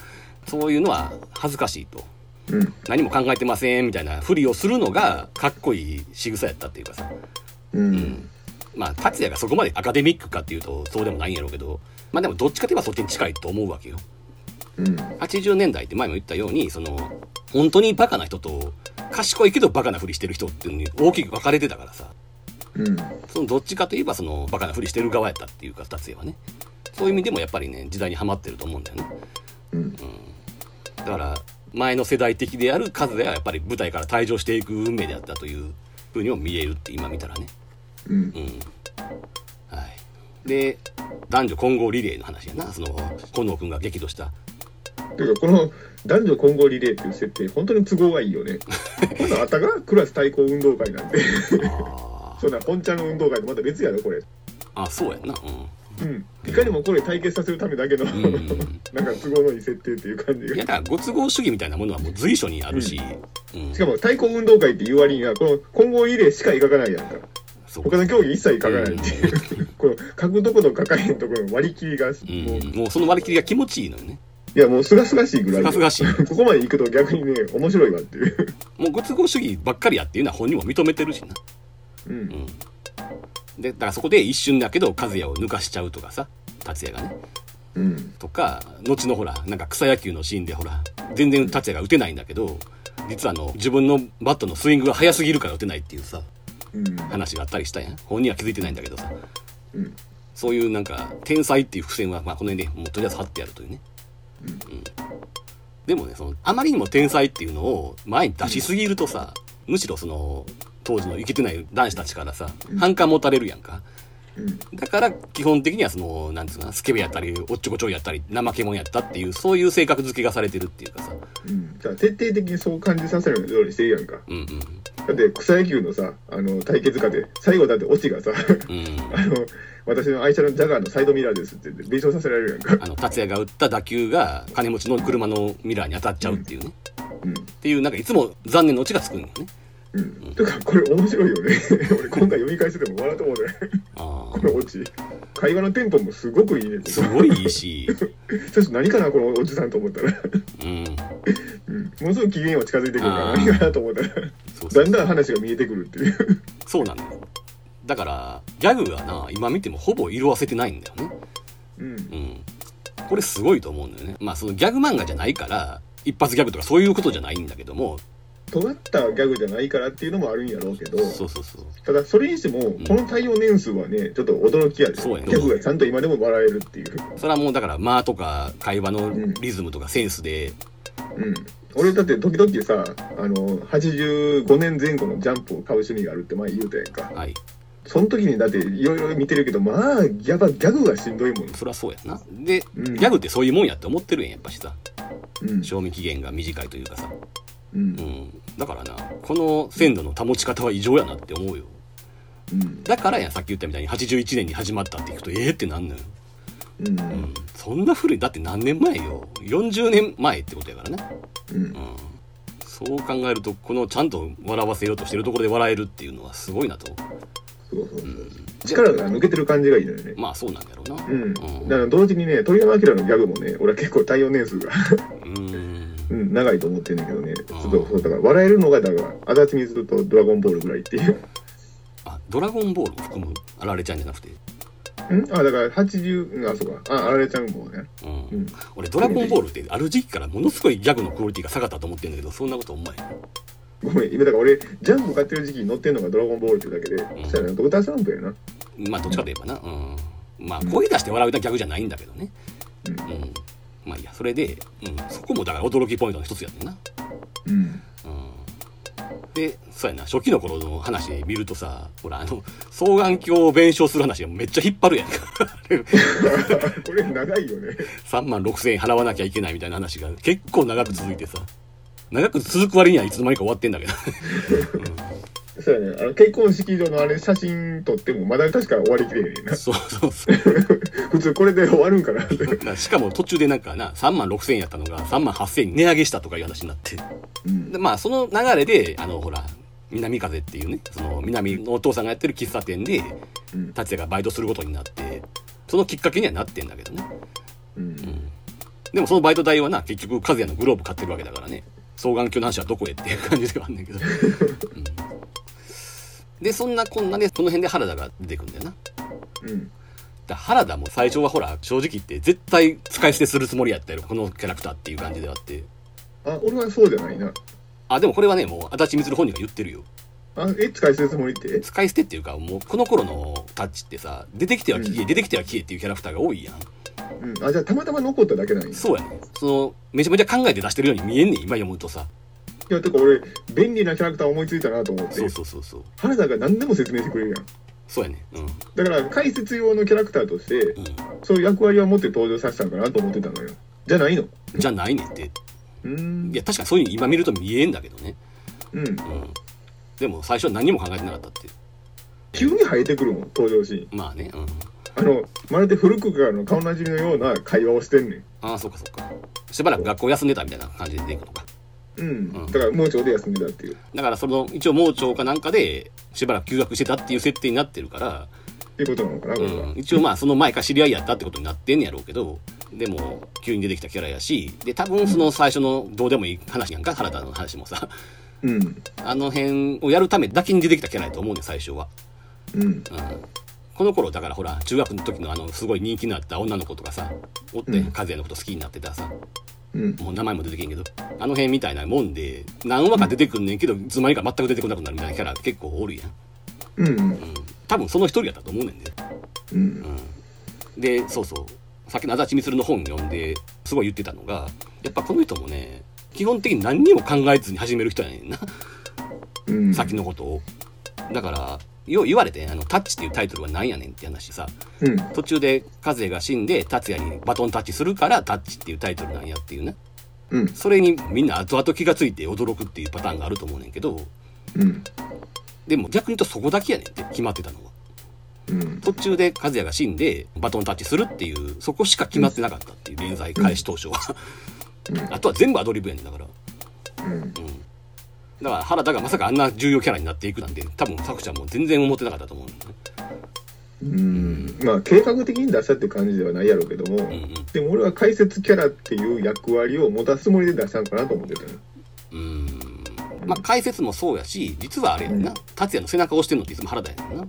そういうのは恥ずかしいと。うん。何も考えてませんみたいなふりをするのがかっこいい仕草やったっていうかさ。うん。まあ、達也がそこまでアカデミックかっていうとそうでもないんやろうけど、まあでもどっちかといえばそっちに近いと思うわけよ。うん。80年代って前も言ったように、その、本当にバカな人と、賢いけどバカなふりしてる人っていうのに大きく分かれてたからさ。うん。そのどっちかといえばそのバカなふりしてる側やったっていうか、達也はね。そういう意味でもやっぱりね、時代にはまってると思うんだよね。うん。だから、前の世代的である和也はやっぱり舞台から退場していく運命であったというふうにも見えるって今見たらね。うんう。ん。はい。で、男女混合リレーの話やな。その、炎くんが激怒した。ていうか、この男女混合リレーっていう設定、本当に都合がいいよね。まだあたがクラス対抗運動会なんて。あそんな本ちゃんの運動会とまた別やろ、これ。あ。あ、そうやんな。うん。いかにもこれ対決させるためだけの、うん。うん。なんか都合のいい設定っていう感じいや、が。だから、ご都合主義みたいなものはもう随所にあるし、うん。しかも対抗運動会っていう割には、この混合リレーしか描かないやんか。他の競技一切描かないっていう。この書くとこと書かへんところの割り切りが、もう、うん。もうその割り切りが気持ちいいのよね。いやもうすがすがしいぐらいよ。すがすがしい。ここまで行くと逆にね、面白いわっていう。もうご都合主義ばっかりやっていうのは本人も認めてるしな。うん。うん。で、だからそこで一瞬だけど和也を抜かしちゃうとかさ、達也がね。うん。とか、後のほら、なんか草野球のシーンでほら、全然達也が打てないんだけど、実はあの、自分のバットのスイングが速すぎるから打てないっていうさ、うん。話があったりしたやん。本人は気づいてないんだけどさ。うん。そういうなんか、天才っていう伏線は、まあこの辺でもうとりあえず貼ってあるというね。うんうん。でもね、その、あまりにも天才っていうのを前に出しすぎるとさ、むしろその、当時の生きてない男子たちからさ、反感持たれるやんか。うんだから基本的にはそのなんつうかなスケベやったりおっちょこちょいやったり怠け者やったっていうそういう性格付けがされてるっていうかさ。うん。だから徹底的にそう感じさせるようにしてるやんか。うんうんだって草野球のさあの対決家で最後だってオチがさうん。あの私の愛車のジャガーのサイドミラーですって弁償させられるやんか。あの達也が打った打球が金持ちの車のミラーに当たっちゃうっていうね、うん。っていうなんかいつも残念のオチがつくんよねうん。てかこれ面白いよね。俺今回読み返してても笑うと思うねあこのオチ。会話のテンポもすごくいいね。あすごいいいし。そして何かなこのおじさんと思ったら、うん。うん、ものすごい機嫌は近づいてくるから何かなと思ったら。だんだん話が見えてくるっていう。そうなのよ。だからギャグがな今見てもほぼ色あせてないんだよね。うん。うん。これすごいと思うんだよね。まあそのギャグ漫画じゃないから一発ギャグとかそういうことじゃないんだけども尖ったギャグじゃないからっていうのもあるんやろうけどそうそうそう。ただそれにしてもこの対応年数はねちょっと驚きやで。ギそうやね。ャグがちゃんと今でも笑えるっていう。それはもうだから間とか会話のリズムとかセンスで。うん。俺だって時々さあの85年前後のジャンプを買う趣味があるって前言うたやんか。はい。その時にだっていろいろ見てるけどまあやっぱギャグがしんどいもん。そりゃそうやな。で、うん。ギャグってそういうもんやって思ってるんややっぱしさ。うん。賞味期限が短いというかさうん。うん。だからなこの鮮度の保ち方は異常やなって思うよ。うん。だからやさっき言ったみたいに81年に始まったって聞くとええってなんのよ。うん。うん。そんな古いだって何年前よ。40年前ってことやからね。うん。うん。そう考えるとこのちゃんと笑わせようとしてるところで笑えるっていうのはすごいなと。そうそうそう。力が抜けてる感じがいいのよね。まあそうなんだろうなうん。だから同時にね鳥山明のギャグもね俺は結構対応年数が。うんうん長いと思ってんだけどね。ちょっとそうだから笑えるのがだから足立みずるとドラゴンボールぐらいっていう。あドラゴンボールを含むあられちゃんじゃなくて？ん？あだから80うんあそうか。ああられちゃんもね。うん、うん。俺ドラゴンボールってある時期からものすごいギャグのクオリティが下がったと思ってんだけどそんなこと思えへんごめん今だから俺ジャンプ買ってる時期に乗ってんのがドラゴンボールってだけで、ん。そしたらドクタースランプやな。まあどっちかといえばな。うん。まあ声出して笑うギャグじゃないんだけどね。うん。うんまあいいやそれで、うん、そこもだから驚きポイントの一つやねんな。うん。うんでそうやな初期の頃の話見るとさほらあの双眼鏡を弁償する話がめっちゃ引っ張るやんか。これ長いよね。3万6千円払わなきゃいけないみたいな話が結構長く続いてさ。長く続く割にはいつの間にか終わってんだけど そうやねあの結婚式場のあれ写真撮ってもまだ確か終わりきれへんねんな。そうそうそう。普通これで終わるんかな。ってしかも途中でなんかな3万6千円やったのが3万8千円に値上げしたとかいう話になって。うん。でまあその流れであのほら南風っていうねその南のお父さんがやってる喫茶店でうん。達也がバイトすることになってそのきっかけにはなってんだけどね。うん。でもそのバイト代はな結局和也のグローブ買ってるわけだからね。双眼鏡の話はどこへっていう感じではあんねんけど、うんでそんなこんなでこの辺で原田が出てくんだよな。うん。だ原田も最初はほら正直言って絶対使い捨てするつもりやったよ。このキャラクターっていう感じであって。あ俺はそうじゃないな。あでもこれはねもう足立みつる本人が言ってるよ。あえ使い捨てるつもりって？使い捨てっていうかもうこの頃のタッチってさ出てきては消え、うん。出てきては消えっていうキャラクターが多いやん。うん。あじゃあたまたま残っただけなんや。そうやねそのめちゃめちゃ考えて出してるように見えんねん今読むとさいやてか俺便利なキャラクター思いついたなと思って。そうそうそうそう。原田が何でも説明してくれるやん。そうやねうん。だから解説用のキャラクターとしてうん。そういう役割を持って登場させたんかなと思ってたのよ。じゃないの？じゃないねんって。うーん。いや確かにそういうの今見ると見えんだけどね。うん。うん。でも最初は何も考えてなかったっていう。急に生えてくるもん登場シーン。まあねうん。あのまるで古くからの顔なじみのような会話をしてんねん。ああそっかそっか。しばらく学校休んでたみたいな感じで出ていくのかうん、うん。だから盲腸で休んでたっていう。だからその一応盲腸かなんかでしばらく休学してたっていう設定になってるから。っていうことなのかなうん、一応まあその前か知り合いやったってことになってんねやろうけど。でも急に出てきたキャラやし。で多分その最初のどうでもいい話やんか原田の話もさ。うん。あの辺をやるためだけに出てきたキャラやと思うねん最初は、うん。うん、この頃だからほら中学の時のあのすごい人気のあった女の子とかさおって、うん。和也のこと好きになってたさうん。もう名前も出てけんけど。あの辺みたいなもんで何話か出てくんねんけどいつの間にか全く出てこなくなるみたいなキャラ結構おるやん、うんうん、多分その一人やったと思うねんで。うん。でそうそう。さっきの足立みつるの本読んですごい言ってたのがやっぱこの人もね基本的に何にも考えずに始める人やねんな、うん。先のことを。だからよう言われてんあの、タッチっていうタイトルは何やねんって話さ、うん。途中で和也が死んで達也にバトンタッチするからタッチっていうタイトルなんやっていうね。うん。それにみんな後々気がついて驚くっていうパターンがあると思うねんけど、うん。でも逆に言うとそこだけやねんって決まってたのは。うん。途中で和也が死んでバトンタッチするっていう、そこしか決まってなかったっていう連載開始当初は。あとは全部アドリブやねんだから。うん。だから原田がまさかあんな重要キャラになっていくなんて多分作者も全然思ってなかったと思うね。うん。まあ、計画的に出したって感じではないやろうけども、うんうん。でも俺は解説キャラっていう役割を持たすつもりで出したんかなと思ってたよ。うーんまあ解説もそうやし実はあれやんな、うん達也の背中を押してるのっていつも原田やねんな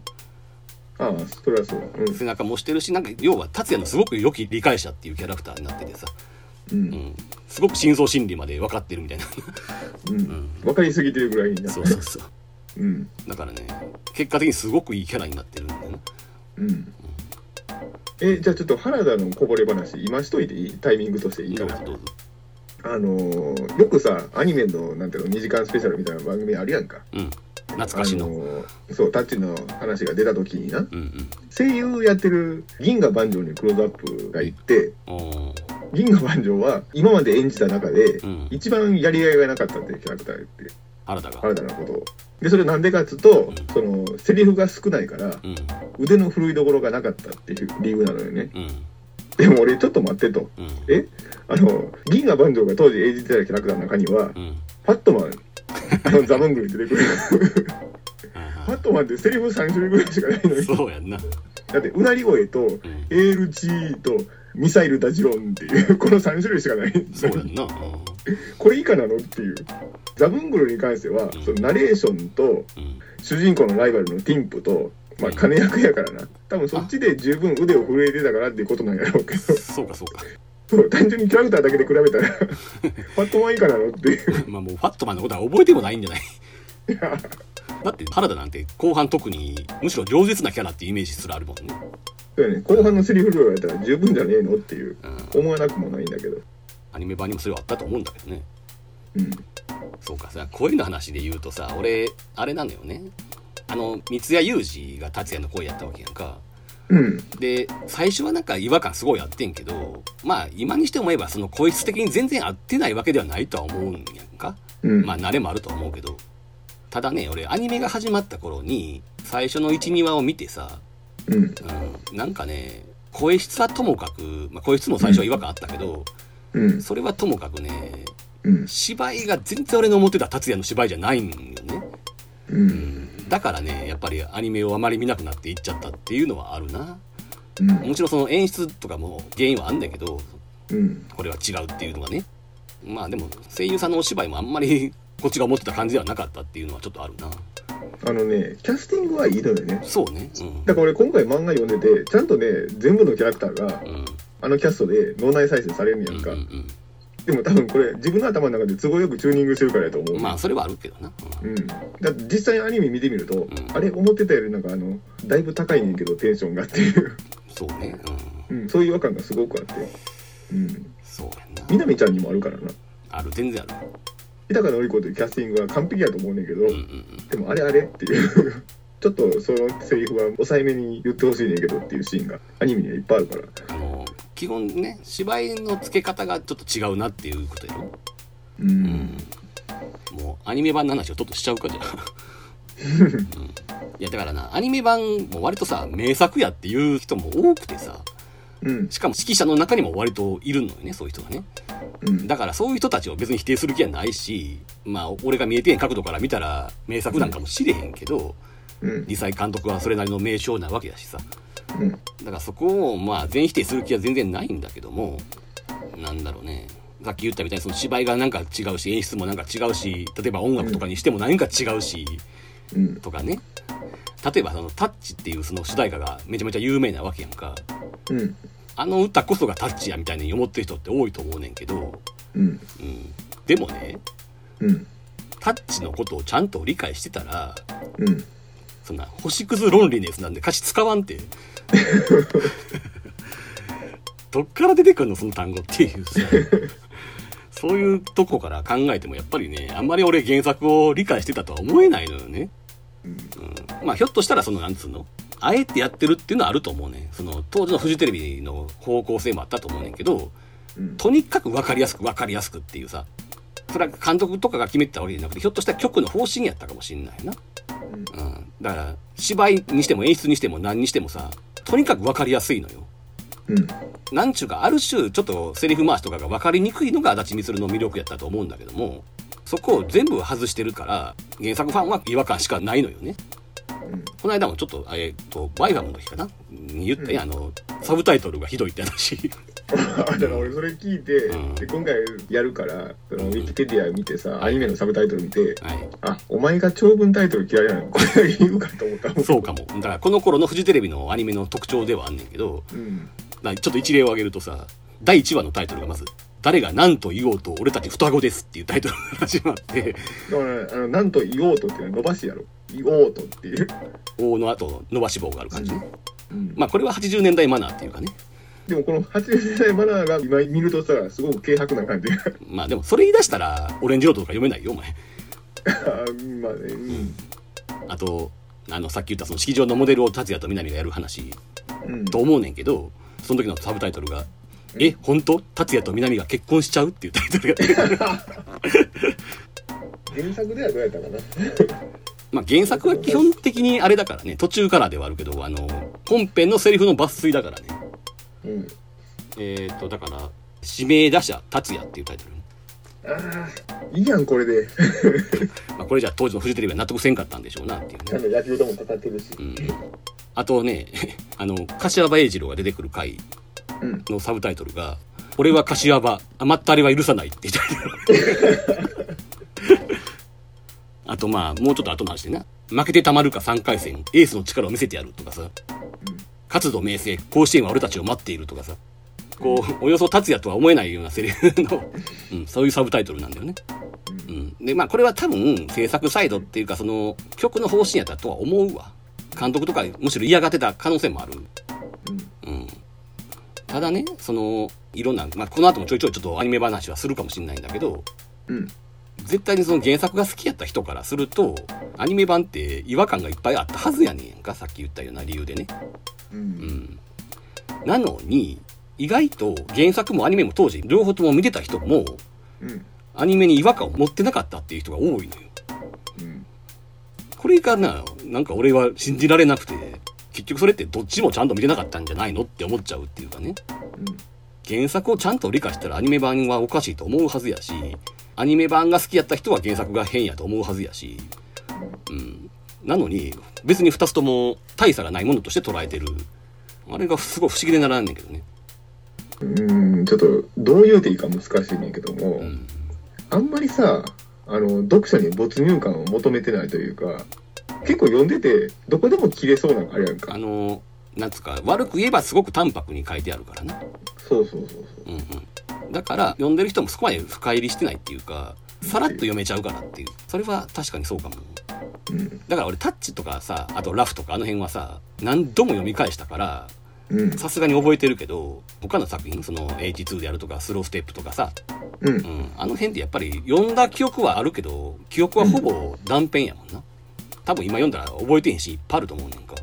ああ、それはそう。うん。背中も押してるしなんか要は達也のすごく良き理解者っていうキャラクターになっててさ、う。うんん、すごく深層心理まで分かってるみたいなうん。わかりすぎてるぐらいにな。そうそうそううん。だからね結果的にすごくいいキャラになってるんだよなうん。え、じゃあちょっと原田のこぼれ話、今しといていい？タイミングとしていいかな。どうぞどうぞあのーよくさ、アニメの、なんていうの、2時間スペシャルみたいな番組あるやんか。うん。懐かしの、あのーそう、タッチの話が出た時にな、うんうん。声優やってる銀河万丈にクローズアップがいて、銀河万丈は今まで演じた中で、うん。一番やりがいがなかったってキャラクターやって、原田が原田のことを。で、それなんでかっつうと、ん。その、セリフが少ないから、うん。腕の振るいどころがなかったっていう理由なのよね。うんでも俺、ちょっと待ってと。うんえ？あの、銀河万丈が当時演じてたキャラクターの中には、うんパットマン、あの、ザブングルに出てくる。パットマンってセリフ3種類ぐらいしかないのいに。そうやんな、だって、うなり声と、エールチーと、ミサイルダジロンっていう、この3種類しかない。そうやんな、うこれ以下なのっていう。ザブングルに関しては、んそのナレーションと、んうん、主人公のライバルのティンプと、まあ、金役やからな。多分そっちで十分腕を震えてたからっていうことなんやろうけど、そうかそうか。そう単純にキャラクターだけで比べたら、パットマン以下なのっていう。まあもうファットマンのことは覚えてもないんじゃない？だって原田なんて後半特にむしろ饒舌なキャラっていうイメージすらあるもんね。そうやね、後半のセリフ量やったら十分じゃねえのっていう、うん。思わなくもないんだけど。アニメ版にもそれはあったと思うんだけどね。うん。そうか。さ声の話で言うとさ俺あれなのよねあの三谷裕二が達也の声やったわけやんかうん。で最初はなんか違和感すごいあってんけどまあ今にして思えばその声質的に全然合ってないわけではないとは思うんやんかうん。まあ慣れもあるとは思うけどただね俺アニメが始まった頃に最初の12話を見てさ、うん。うん、なんかね声質はともかく、まあ、声質も最初は違和感あったけど、うん。それはともかくねうん。芝居が全然俺の思ってた達也の芝居じゃないんよね、う。うんん、だからねやっぱりアニメをあまり見なくなっていっちゃったっていうのはあるなうん。もちろんその演出とかも原因はあんだけどうん。これは違うっていうのがねまあでも声優さんのお芝居もあんまり こっちが思ってた感じではなかったっていうのはちょっとあるなあのね、キャスティングはいいのよね。そうねうんだから俺今回漫画読んでて、ちゃんとね、全部のキャラクターがうんあのキャストで脳内再生されるんやんか。うんうんでも多分これ自分の頭の中で都合よくチューニングしてるからやと思う。うんまあそれはあるけどな、うん。うん。だって実際にアニメ見てみると、ん。あれ思ってたよりなんかあの、だいぶ高いねんけどテンションがっていう、そうね。うん。うん、そういう違和感がすごくあって。うん。そうやんな。みなみちゃんにもあるからな。ある全然ある。日高のり子というキャスティングは完璧やと思うねんけど、うんうんうん。でもあれあれっていう。ちょっとそのセリフは抑えめに言ってほしいねんけどっていうシーンがアニメにはいっぱいあるから。あの基本ね芝居の付け方がちょっと違うなっていうことやろうん、うん。もうアニメ版の話をちょっとしちゃうかじゃあ、うん、いやだからなアニメ版も割とさ名作やっていう人も多くてさ。うん。しかも指揮者の中にも割といるのよねそういう人がね。うん。だからそういう人たちを別に否定する気はないしまあ俺が見えてへん角度から見たら名作なんかもしれへんけど、うん。実際監督はそれなりの名称なわけだしさうん。だからそこをまあ全否定する気は全然ないんだけどもなんだろうね。さっき言ったみたいにその芝居がなんか違うし演出もなんか違うし例えば音楽とかにしても何か違うし、うん。とかね。例えばその「タッチ」っていうその主題歌がめちゃめちゃ有名なわけやんか。うん。あの歌こそがタッチやみたいに思ってる人って多いと思うねんけど、うん。うん、でもねうん。タッチのことをちゃんと理解してたらうんそんな星屑ロンリネスなんで歌詞使わんて。どっから出てくるのその単語っていうさ。そういうとこから考えてもやっぱりねあんまり俺原作を理解してたとは思えないのよね、うん、まあひょっとしたらそのなんつうの？あえてやってるっていうのはあると思うね。その当時のフジテレビの方向性もあったと思うねんけどうん。とにかく分かりやすく分かりやすくっていうさ。それは監督とかが決めてたわけじゃなくてひょっとしたら局の方針やったかもしんないな、うん、だから芝居にしても演出にしても何にしてもさとにかく分かりやすいのよ。うん。なんちゅうかある種ちょっとセリフ回しとかが分かりにくいのが足立光の魅力やったと思うんだけどもそこを全部外してるから原作ファンは違和感しかないのよねうん。この間もちょっと、えっと、バイファムの日かな？に言ったやん、あの、サブタイトルがひどいって話。だから俺それ聞いて、うん。で今回やるからそのウィキペディア見てさ、アニメのサブタイトル見てはい。あお前が長文タイトル嫌いなの？これが理由かと思った。そうかも。だから、この頃のフジテレビのアニメの特徴ではあんねんけど、うん。ちょっと一例を挙げるとさ、第1話のタイトルがまず、誰が何と言おうと俺たち双子ですっていうタイトルが始まって、だからあのなんと言おうとっていうのは伸ばしやろ。言おうとっていう、おの後伸ばし棒がある感じ。ね。うん。まあ、これは80年代マナーっていうかね。でもこの80年代マナーが今見るとさすごく軽薄な感じが。まあ、でもそれ言い出したら、オレンジロードとか読めないよ、お前。あまあね。うん。あと、あの、さっき言ったその式場のモデルを達也と南がやる話。うん。と思うねんけど、その時のサブタイトルが、え、本当？達也と南が結婚しちゃう？っていうタイトルが 原作ではどうやったかな？まあ原作は基本的にあれだからね、途中からではあるけど、あの、本編のセリフの抜粋だからね。うんえっ、と、だから、指名打者達也っていうタイトル。ああいいやんこれで まあこれじゃ当時のフジテレビは納得せんかったんでしょうなっていうね。野球とも戦ってるしうん。あとね、あの、柏葉英二郎が出てくる回うんのサブタイトルが、俺は柏葉、甘ったれは許さないっていうタイトル。あとまあ、もうちょっと後の話でな。負けてたまるか3回戦、エースの力を見せてやるとかさ。活動明星、甲子園は俺たちを待っているとかさ。こう、およそ達也とは思えないようなセリフの、うん、そういうサブタイトルなんだよね。うん。で、まあこれは多分制作サイドっていうかその曲の方針やったとは思うわ。監督とかむしろ嫌がってた可能性もある。うん。ただね、その、いろんな、まあこの後もちょいちょいちょっとアニメ話はするかもしれないんだけど、うん絶対にその原作が好きやった人からすると、アニメ版って違和感がいっぱいあったはずやねんか、さっき言ったような理由でね。ううんん。なのに、意外と原作もアニメも当時両方とも見てた人も、うんアニメに違和感を持ってなかったっていう人が多いのよ。うんこれがな、なんか俺は信じられなくて、結局それってどっちもちゃんと見てなかったんじゃないのって思っちゃうっていうかね。原作をちゃんと理解したらアニメ版はおかしいと思うはずやし、アニメ版が好きやった人は原作が変やと思うはずやし、うん。なのに、別に二つとも大差がないものとして捉えてる。あれがすごい不思議でならんねんけどね。うんうんちょっとどう言うていいか難しいねんけども、うん。あんまりさあの読者に没入感を求めてないというか結構読んでてどこでも切れそうなのあれやんかあの、なんつうか、悪く言えばすごく淡白に書いてあるからな。そうそうそうそううんうん。だから、読んでる人もそこまで深入りしてないっていうか、さらっと読めちゃうからっていう。それは確かにそうかも。うんだから俺タッチとかさ、あとラフとかあの辺はさ、何度も読み返したから、うんさすがに覚えてるけど、他の作品、その H2 であるとか、スローステップとかさ、うんうん、あの辺ってやっぱり読んだ記憶はあるけど、記憶はほぼ断片やもんな。多分今読んだら覚えてへんし、いっぱいあると思うねんか。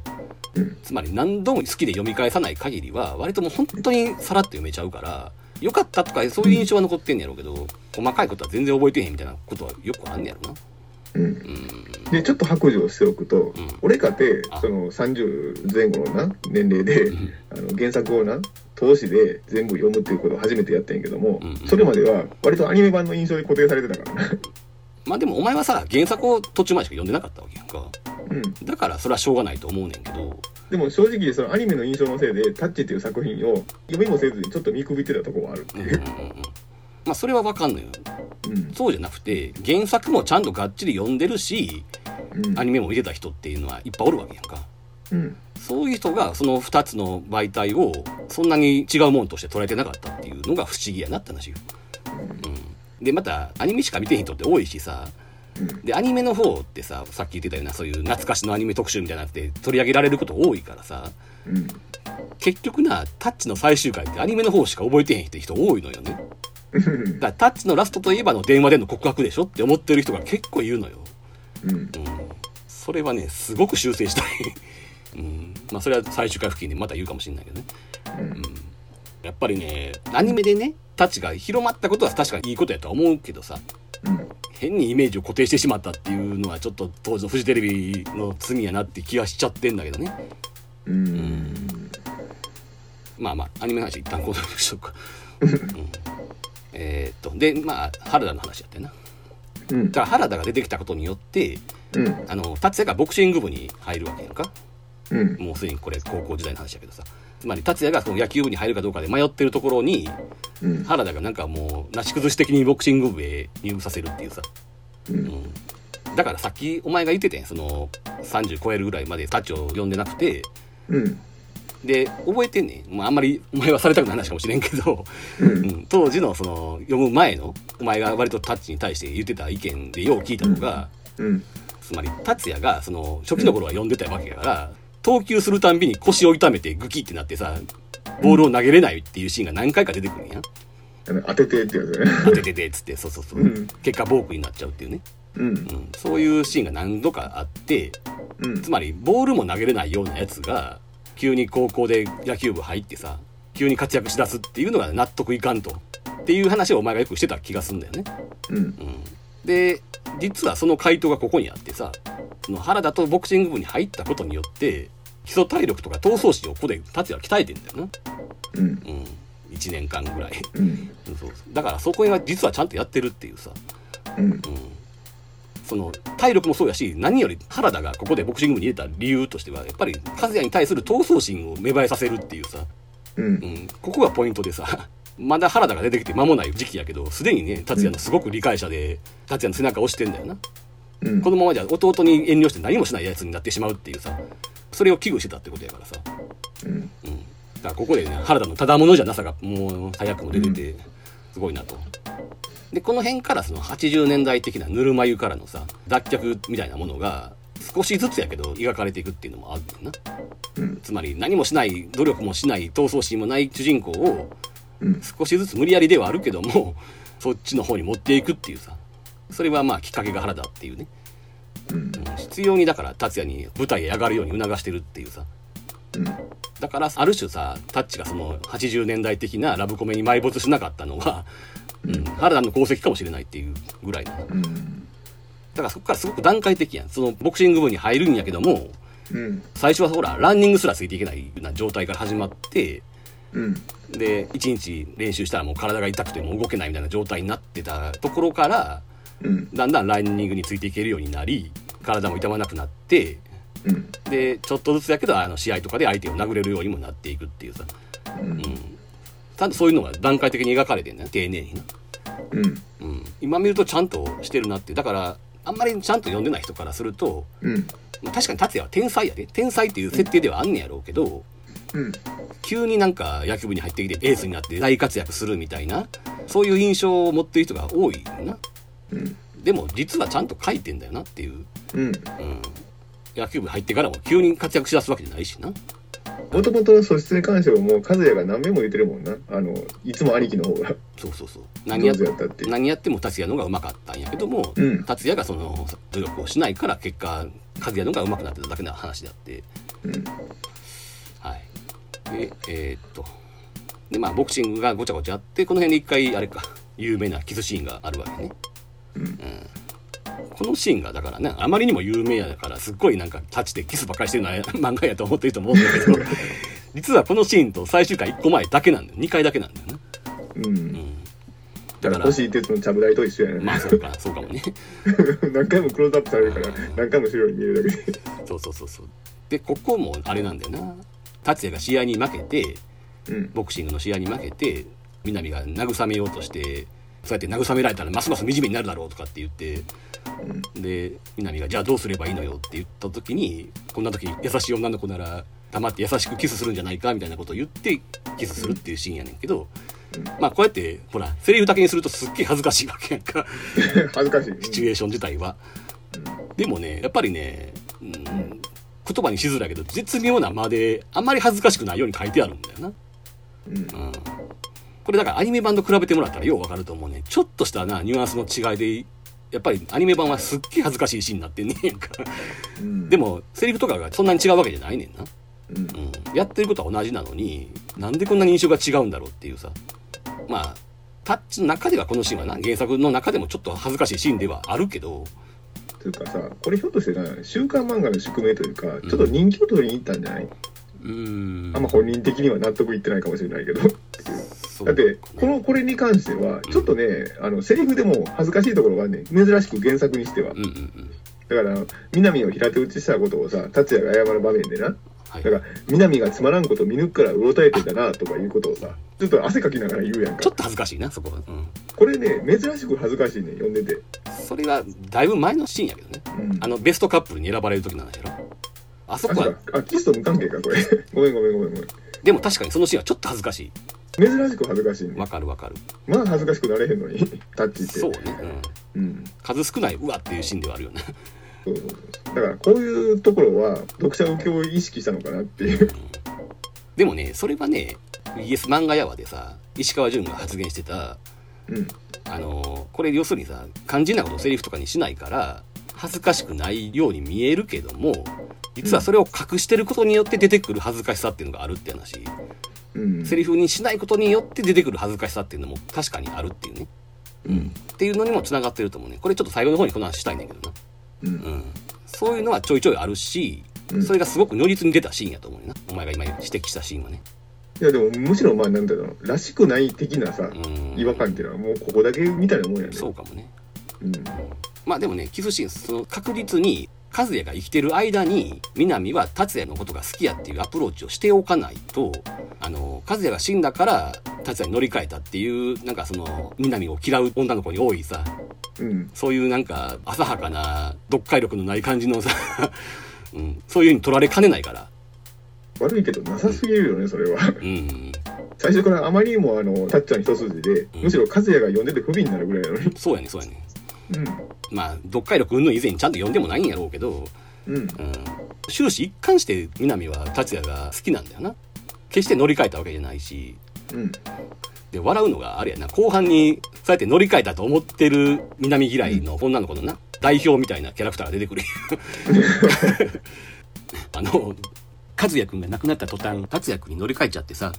うん。つまり何度も好きで読み返さない限りは、割ともう本当にさらっと読めちゃうから、良かったとかそういう印象は残ってんねやろうけど、細かいことは全然覚えてへんみたいなことはよくあんねやろな。うん。うん。でちょっと白状しておくと、ん。俺かてあ。その30前後のな年齢で、ん。あの原作をな投資で全部読むっていうことを初めてやったんやけども、うんうん。それまでは割とアニメ版の印象で固定されてたからなまあでもお前はさ、原作を途中までしか読んでなかったわけやんか。うんだからそれはしょうがないと思うねんけど、でも正直そのアニメの印象のせいで「タッチ」っていう作品を読みもせずにちょっと見くびってたところもあるっていう、うんうんうんうん。まあそれはわかんのよ。うんそうじゃなくて、原作もちゃんとがっちり読んでるし、うんアニメも見てた人っていうのはいっぱいおるわけやんか。うんそういう人がその2つの媒体をそんなに違うものとして捉えてなかったっていうのが不思議やなって話よ。うん、でまたアニメしか見てへん人って多いしさ。うん。でアニメの方ってささっき言ってたようなそういう懐かしのアニメ特集みたいなのって取り上げられること多いからさ。うん。結局なタッチの最終回ってアニメの方しか覚えてへんって人多いのよね。うん。だからタッチのラストといえばの電話での告白でしょって思ってる人が結構いるのよ。うん。うん、それはねすごく修正したい。うん。まあそれは最終回付近でまた言うかもしれないけどね。うん。やっぱりねアニメでねタッチが広まったことは確かにいいことやとは思うけどさうん変にイメージを固定してしまったっていうのはちょっと当時のフジテレビの罪やなって気はしちゃってんだけどね。うん。まあまあアニメの話一旦こうしとくか、うん、えーっとでまあ原田の話やったよな。うん。だから原田が出てきたことによってうん。あの達也がボクシング部に入るわけやんか。うん。もうすでにこれ高校時代の話だけどさつまり達也がその野球部に入るかどうかで迷ってるところにうん。原田がなんかもうなし崩し的にボクシング部へ入部させるっていうさ、ううん。ん、だからさっきお前が言ってたやんその30超えるぐらいまでタッチを呼んでなくて。うん。で覚えてんねん、まあ、あんまりお前はされたくない話かもしれんけど、ううん。ん、当時のその読む前のお前が割とタッチに対して言ってた意見でよう聞いたのが、うん。つまり達也がその初期の頃は読んでたわけやから投球するたんびに腰を痛めてグキってなってさボールを投げれないっていうシーンが何回か出てくるんや。当ててってやつね。当てててっつってそうそうそう、うん。結果ボークになっちゃうっていうね、うん。うん、そういうシーンが何度かあってうん。つまりボールも投げれないようなやつが急に高校で野球部入ってさ急に活躍しだすっていうのが納得いかんと。っていう話をお前がよくしてた気がするんだよね。うん。うん、で実はその回答がここにあってさその原田とボクシング部に入ったことによって基礎体力とか闘争心をここで達也は鍛えてんだよな、うん。うん、1年間ぐらい。うん。そうだからそこが実はちゃんとやってるっていうさ、うん。うん、その体力もそうやし何より原田がここでボクシング部に入れた理由としてはやっぱり和也に対する闘争心を芽生えさせるっていうさ、うん。うん、ここがポイントでさ。まだ原田が出てきて間もない時期やけどすでにね達也のすごく理解者で達也の背中を押してんだよな。うん。このままじゃ弟に遠慮して何もしないやつになってしまうっていうさそれを危惧してたってことやからさ、うん。うん、だからここでね原田のただものじゃなさがもう早くも出ててすごいなと。でこの辺からその80年代的なぬるま湯からのさ脱却みたいなものが少しずつやけど描かれていくっていうのもあるんだよな。うん。つまり何もしない努力もしない闘争心もない主人公をうん。少しずつ無理やりではあるけどもそっちの方に持っていくっていうさ。それはまあきっかけが原田っていうねうん。うん必要にだから達也に舞台へ上がるように促してるっていうさ。うんだからある種さタッチがその80年代的なラブコメに埋没しなかったのは、うん、原田の功績かもしれないっていうぐらいだな。だうん。からそこからすごく段階的やん。そのボクシング部に入るんやけどもうん。最初はほらランニングすらついていけないような状態から始まってうん。で1日練習したらもう体が痛くてもう動けないみたいな状態になってたところからうん。だんだんランニングについていけるようになり体も痛まなくなってうん。でちょっとずつだけどあの試合とかで相手を殴れるようにもなっていくっていうさ、うん。ちゃんとそういうのが段階的に描かれてんだよ丁寧にな、うん。うん、今見るとちゃんとしてるなって。だからあんまりちゃんと読んでない人からすると、確かに達也は天才やで。天才っていう設定ではあんねやろうけどうん。急になんか野球部に入ってきてエースになって大活躍するみたいなそういう印象を持ってる人が多いよなうん。でも実はちゃんと書いてんだよなっていう、うん。うん、野球部入ってからも急に活躍しだすわけじゃないしな。もともと素質に関してはもう和也が何遍も言ってるもんな。あのいつも兄貴の方が。そうそうそう。何やったって何やっても達也の方がうまかったんやけども、うん。達也がその努力をしないから結果和也の方がうまくなってただけの話であって。うん。はい。でえーっと。でまあボクシングがごちゃごちゃあってこの辺で一回あれか有名なキスシーンがあるわけねうん。このシーンがだからねあまりにも有名やからすっごいなんかタッチでキスばっかりしてるのは 漫画やと思ってると思うんだけど 実はこのシーンと最終回1個前だけなんだよ2回だけなんだよなうん。だだかからら星鉄のちゃぶ台と一緒やね、まあそうかそうかもね。何回もクローズアップされるから何回も白い見えるだけで。そうそうそうそう。でここもあれなんだよな。達也が試合に負けてうん。ボクシングの試合に負けて南が慰めようとしてそうやって慰められたらますます惨めになるだろうとかって言ってで南が「じゃあどうすればいいのよ」って言った時にこんな時優しい女の子なら黙って優しくキスするんじゃないかみたいなことを言ってキスするっていうシーンやねんけど、まあこうやってほらセリフだけにするとすっげえ恥ずかしいわけやんか 恥ずかしいシチュエーション自体は。でもねやっぱりね、うん、言葉にしづらいけど絶妙な間であんまり恥ずかしくないように書いてあるんだよな。うんうんこれだからアニメ版と比べてもらったらようわかると思うねちょっとしたなニュアンスの違いでやっぱりアニメ版はすっげえ恥ずかしいシーンになってんねんか。うんで、も、セリフとかがそんなに違うわけじゃないねんな。うんうん。やってることは同じなのに、なんでこんなに印象が違うんだろうっていうさ。まあ、タッチの中ではこのシーンはな、原作の中でもちょっと恥ずかしいシーンではあるけど、というかさこれひょっとしてな週刊漫画の宿命というかちょっと人気を取りに行ったんじゃない、うーん。あんま本人的には納得いってないかもしれないけどだってこのこれに関してはちょっとね、あのセリフでも恥ずかしいところがね珍しく原作にしてはうんうんうん。だから南を平手打ちしたことをさ達也が謝る場面でなはいだ。から南がつまらんこと見抜くからうろたえてんだなとかいうことをさちょっと汗かきながら言うやんかちょっと恥ずかしいな、そこは。うん。これね珍しく恥ずかしいね読んでて、それは、だいぶ前のシーンやけどね。うん、あの、ベストカップルに選ばれる時なんやろ。あそこはあキスと無関係かこれ ごめんごめんごめんごめんでも確かにそのシーンはちょっと恥ずかし珍しく恥ずかしいい。ねわかるわかる。まあ恥ずかしくなれへんのにタッチってそうね。うん。うん数少ない、うわっていうシーンではあるよね。そうそうそうだからこういうところは読者受けを意識したのかなっていうでもね、それはね、BS 漫画やわでさ、石川淳が発言してた、うんあのーこれ要するにさ、肝心なことをセリフとかにしないから、恥ずかしくないように見えるけども、実はそれを隠してることによって出てくる恥ずかしさっていうのがあるって話。うんセリフにしないことによって出てくる恥ずかしさっていうのも確かにあるっていうね。うんっていうのにも繋がってると思うね。これちょっと最後の方にこの話したいんだけどな。うんうん。そういうのはちょいちょいあるし、うんそれがすごく如実に出たシーンやと思うよな。お前が今指摘したシーンはね。いやでもむしろまあなんだろうらしくない的なさうん。違和感っていうのはもうここだけみたいなもんやねそうかもね。うんまあでもね、キスシーン、その確実に、和也が生きてる間に、南は達也のことが好きやっていうアプローチをしておかないと、あの、和也が死んだから、達也に乗り換えたっていう、なんかその、南を嫌う女の子に多いさ、うん。そういうなんか、浅はかな、読解力のない感じのさ、うん、そういう風に取られかねないから。悪いけどなさすぎるよねそれは。うん、最初からあまりにもあのタッチャーに一筋でうん。むしろ和也が読んでて不憫になるぐらいなのに。そうやね、そうやね。うん。まあ、読解力云々以前にちゃんと読んでもないんやろうけど、うん。うん、終始一貫して南は達也が好きなんだよな。決して乗り換えたわけじゃないし。うん。で笑うのがあれやな。後半にそうやって乗り換えたと思ってる南嫌いの女の子のな代表みたいなキャラクターが出てくる。あの和也君が亡くなった途端達也君に乗り換えちゃってさ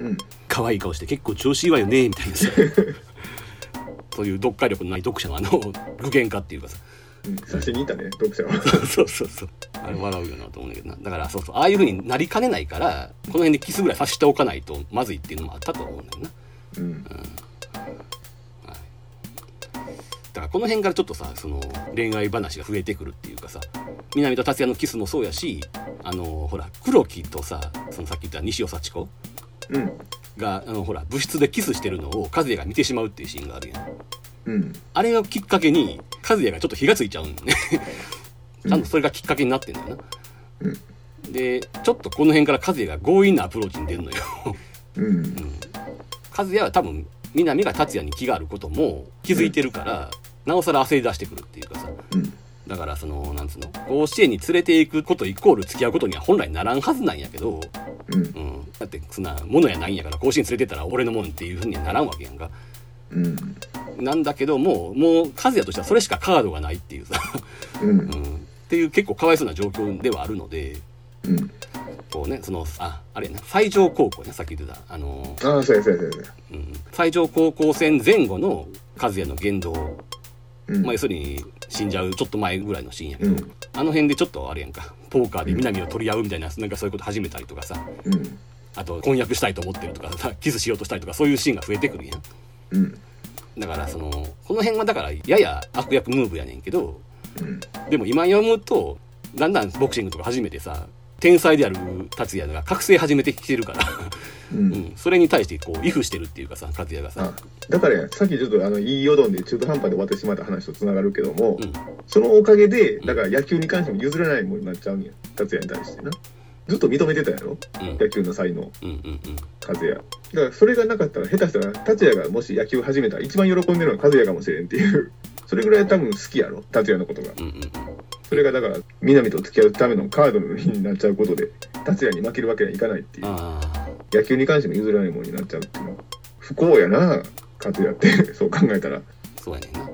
うん。可愛い顔して結構調子いいわよねみたいなさ そういう読解力のない読者のあの具現化っていうかさ。うん。刺しにいたね読者は。そうそうそう。あれ笑うよなと思うんだけどな。だからそうそう、ああいう風になりかねないから、この辺でキスぐらいさしておかないとまずいっていうのもあったと思うんだよな。うん。だからこの辺からちょっとさ、その恋愛話が増えてくるっていうかさ、南と達也のキスもそうやし、あの、ほら、黒木とさ、そのさっき言った西尾幸子。うんが、あの、ほら、部室でキスしてるのを和也が見てしまうっていうシーンがあるやん。うんあれをきっかけに、和也がちょっと火がついちゃうんね。ちゃんとそれがきっかけになってんだよな。うんで、ちょっとこの辺から和也が強引なアプローチに出るのよ。うん和也は多分、南が達也に気があることも気づいてるから、なおさら焦り出してくるっていうかさ。うんだからその、なんつうの、甲子園に連れて行くことイコール付き合うことには本来ならんはずなんやけど、うん。うん。だってそんなものやないんやから甲子園連れてったら俺のもんっていうふうにはならんわけやんか。うん。なんだけども、もう和也としてはそれしかカードがないっていうさ、うん。うん。っていう結構かわいそうな状況ではあるので、うん。こうね、その、あ、あれやな、西条高校ね、さっき言ってた、あの、ああそうやそうやそうやそうん、西条高校戦前後の和也の言動、うん。まあ要するに死んじゃうちょっと前ぐらいのシーンやけど、うん。あの辺でちょっとあれやんか、ポーカーで南を取り合うみたいな、なんかそういうこと始めたりとかさ、うん。あと婚約したいと思ってるとかさ、キスしようとしたりとか、そういうシーンが増えてくるやん。うん。だからその、この辺はだからやや悪役ムーブやねんけど、うん。でも今読むと、だんだんボクシングとか始めてさ、天才である達也が覚醒始めてきてるから、ううん。ん、それに対してこう、イフしてるっていうかさ、和也がさ。あ、だからやさっきちょっとあのいいよどんで中途半端で終わってしまった話とつながるけども、うん、そのおかげでだから野球に関しても譲れないものになっちゃうんや達也に対してな。ずっと認めてたやろ？うん、野球の才能。うん、うん、うん。和也だからそれがなかったら下手したら達也がもし野球始めたら一番喜んでるのは和也かもしれんっていうそれぐらい多分好きやろ？達也のことが。うんうん。うんそれがだから南と付き合うためのカードになっちゃうことで達也に負けるわけにはいかないっていう。野球に関しても譲らないものになっちゃうっていうの。は不幸やな和也って。そう考えたら。そうやねんな。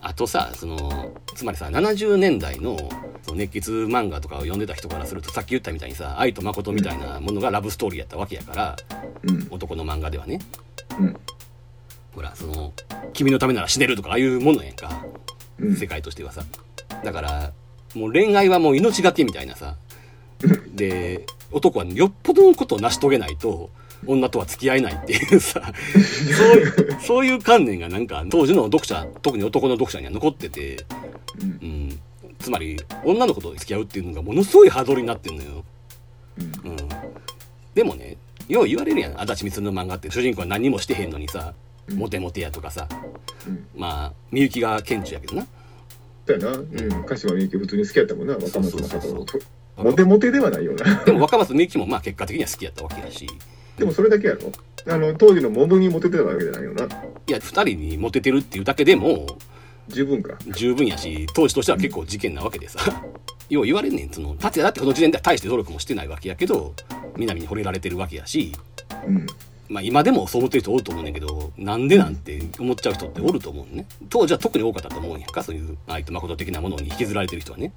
あとさ、その、つまりさ、70年代のその熱血漫画とかを読んでた人からすると、さっき言ったみたいにさ、愛と誠みたいなものがラブストーリーやったわけやから、うん。男の漫画ではね。うんほら、その、君のためなら死ねるとか、ああいうものやんか。うん世界としてはさ。だから、もう恋愛はもう命がけみたいなさ。で、男はよっぽどのことを成し遂げないと、女とは付き合えないっていうさ、そういう、そういう観念がなんか当時の読者、特に男の読者には残ってて、うんうん。つまり、女の子と付き合うっていうのがものすごいハードルになってんのよ。うんうん。でもね、よう言われるやん。足立みつの漫画って主人公は何もしてへんのにさ、モテモテやとかさ、うん。まあ、みゆきが顕著やけどな。そうやな、うん、鹿島みゆき普通に好きやったもんな。若松正そうそう人モテモテではないよな。でも若松みゆきもまあ結果的には好きやったわけやし、でもそれだけやろ。あの当時のモブにモテてたわけじゃないよな。いや、二人にモテてるっていうだけでも十分か。十分やし、当時としては結構事件なわけでさ。よう言われんねん。その、達也だってこの時点では大して努力もしてないわけやけど、南に惚れられてるわけやし、うんまあ今でもそう思ってる人おると思うねんけど、なんでなんて思っちゃう人っておると思うね。当時は特に多かったと思うんやんか、そういう愛と誠的なものに引きずられてる人はね。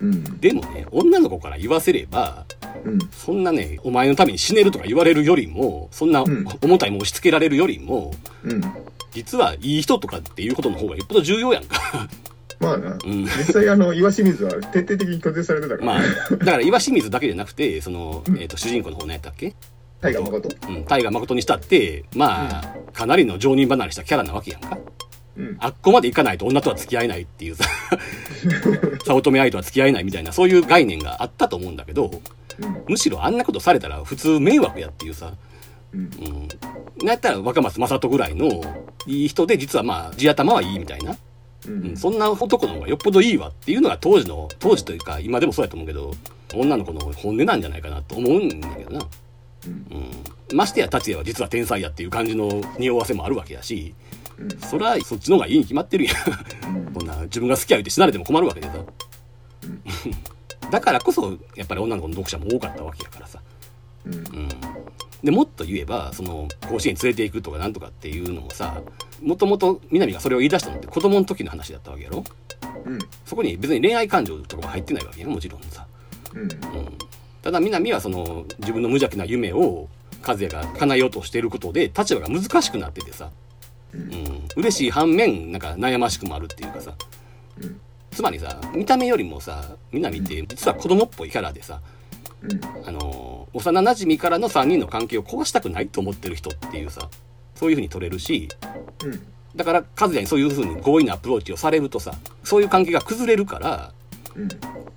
うん。でもね、女の子から言わせれば、うん。そんなね、お前のために死ねるとか言われるよりも、そんなうん。重たいもん押し付けられるよりも、うん。実はいい人とかっていうことの方がよっぽど重要やんか。まあな、うん。実際あの岩清水は徹底的に拒絶されてたから、まあ、だから岩清水だけじゃなくて、その、うん。えっ、と、主人公の方何やったっけ？大河誠？うん、大河誠にしたって、まあ、かなりの常人離れしたキャラなわけやんか。うん。あっこまでいかないと女とは付き合えないっていうさ、早乙女愛とは付き合えないみたいな、そういう概念があったと思うんだけど、うん。むしろあんなことされたら普通迷惑やっていうさ、うん。うん。やったら若松正人ぐらいのいい人で実はまあ地頭はいいみたいな、ううん。ん、そんな男の方がよっぽどいいわっていうのが当時の、当時というか今でもそうやと思うけど、女の子の本音なんじゃないかなと思うんだけどな。うんうん。ましてや達也は実は天才やっていう感じの匂わせもあるわけやし、うんそりゃそっちの方がいいに決まってるやん。うん こんな自分が好きや言って死なれても困るわけでさ。だからこそやっぱり女の子の読者も多かったわけやからさ。うんうん。でもっと言えばその甲子園に連れて行くとかなんとかっていうのもさもともと南がそれを言い出したのって子供の時の話だったわけやろうんそこに別に恋愛感情とかも入ってないわけやんもちろんさ、うんうん、ただ南はその自分の無邪気な夢を和也が叶えようとしていることで立場が難しくなっててさ、ううん。ん、嬉しい反面なんか悩ましくもあるっていうかさ。うんつまりさ見た目よりもさ南って実は子供っぽいキャラでさうんあのー幼馴染からの3人の関係を壊したくないと思ってる人っていうさそういうふうに取れるしうん。だから和也にそういうふうに強引なアプローチをされるとさそういう関係が崩れるからうん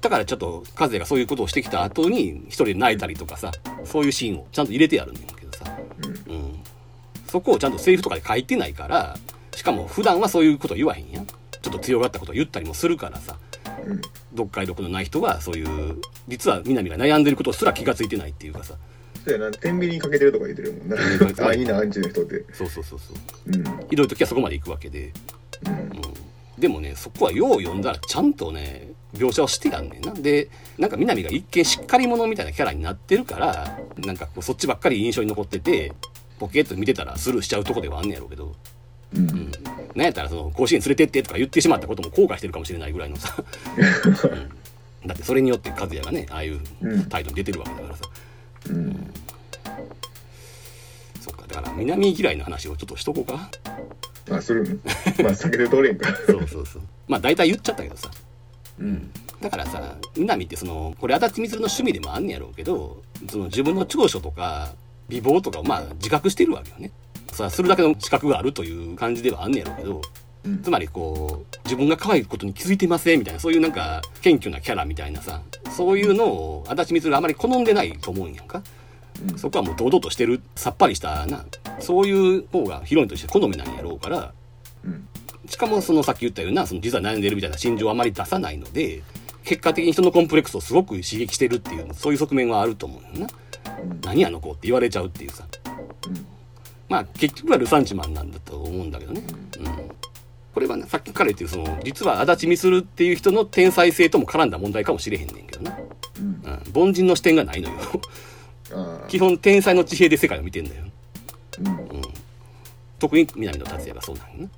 だからちょっと和也がそういうことをしてきた後に一人で泣いたりとかさそういうシーンをちゃんと入れてやるんだけどさ、うん。うん、そこをちゃんとセリフとかで書いてないからしかも普段はそういうこと言わへんやん。ちょっと強がったことを言ったりもするからさ。うん。読解力のない人はそういう実は南が悩んでることすら気がついてないっていうかさ。そうやな。天秤にかけてるとか言ってるもんな。あいいなアンチの人って。そうそうそうそう。うん。ひどい時はそこまで行くわけで、うん。うん、でもねそこはよう読んだらちゃんとね描写をしてやんねんな。でなんか南が一見しっかり者みたいなキャラになってるからなんかこうそっちばっかり印象に残っててポケッと見てたらスルーしちゃうとこではあんねやろうけど、うん。うん、なんやったらその甲子園連れてってとか言ってしまったことも後悔してるかもしれないぐらいのさ、うん、だってそれによって和也がねああいううん。態度に出てるわけだからさ。うん。そっか。だから南嫌いの話をちょっとしとこうかあするんまあ 避けて通れんか。そうそうそう。まあ大体言っちゃったけどさ。うん。だからさ南ってそのこれ足立みつるの趣味でもあんねやろうけどその自分の長所とか美貌とかをまあ自覚してるわけよね。それはするだけの資格があるという感じではあんねやろうけどうん。つまりこう自分が可愛いことに気づいてませんみたいなそういうなんか謙虚なキャラみたいなさそういうのを足立みつるあまり好んでないと思うんやんかうん。そこはもう堂々としてるさっぱりしたな。そういう方がヒロインとして好みなんやろうからうん。しかもそのさっき言ったようなその実は悩んでるみたいな心情をあまり出さないので結果的に人のコンプレックスをすごく刺激してるっていうそういう側面はあると思うよな。うん。何あの子って言われちゃうっていうさ。まあ結局はルサンチマンなんだと思うんだけどね、うん、これはねさっきから言ってるその実は足立みするっていう人の天才性とも絡んだ問題かもしれへんねんけどな、うん。うん、凡人の視点がないのよ基本天才の地平で世界を見てんだよ、うん。うん、特に南の達也がそうなんよな。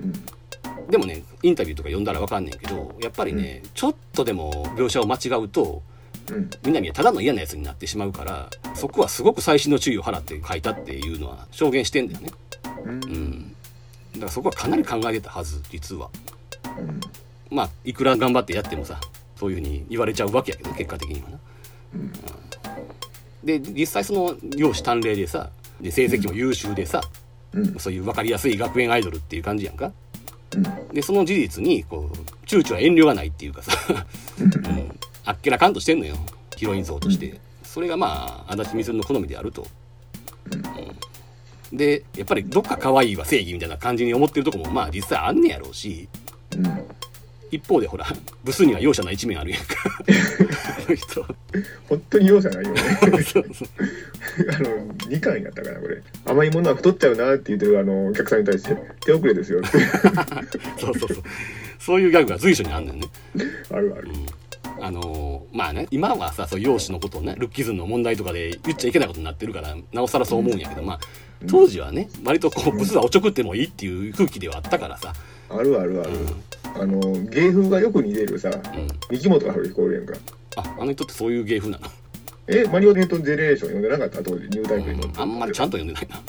うん。でもねインタビューとか読んだら分かんねんけどやっぱりね、ちょっとでも描写を間違うとうん。南はただの嫌なやつになってしまうからそこはすごく細心の注意を払って書いたっていうのは証言してんだよね。うん。うん。だからそこはかなり考えてたはず実は。うん。まあいくら頑張ってやってもさそういうふうに言われちゃうわけやけど結果的にはな。うんで実際その容姿端麗でさで成績も優秀でさ、うん。そういう分かりやすい学園アイドルっていう感じやんか。うん。でその事実にこう躊躇は遠慮がないっていうかさ、うん、あっけらかんとしてんのよ。ヒロイン像として、それがまあ足立みするの好みであると、うん。でやっぱりどっか可愛いは正義みたいな感じに思ってるとこもまあ実際あんねやろうし。うん一方でほら ブスには容赦ない一面あるやんか。あの人本当に容赦ないよね。あの2巻やったかなこれ。甘いものは太っちゃうなって言ってるあのお客さんに対して手遅れですよって。そうそうそう。そういうギャグが随所にあんねんね。あるある。あのーまあね今はさそう容姿のことをねルッキズムの問題とかで言っちゃいけないことになってるからなおさらそう思うんやけど、まあ当時はね割とこうブスはおちょくってもいいっていう空気ではあったからさ、あるあるある。うんあの芸風がよく似てるさうん、三木本春彦おるやんか。ああの人ってそういう芸風なの、えマリオネットゼネレーション読んでなかった？当時ニュータイプにうん。あんまりちゃんと読んでないな。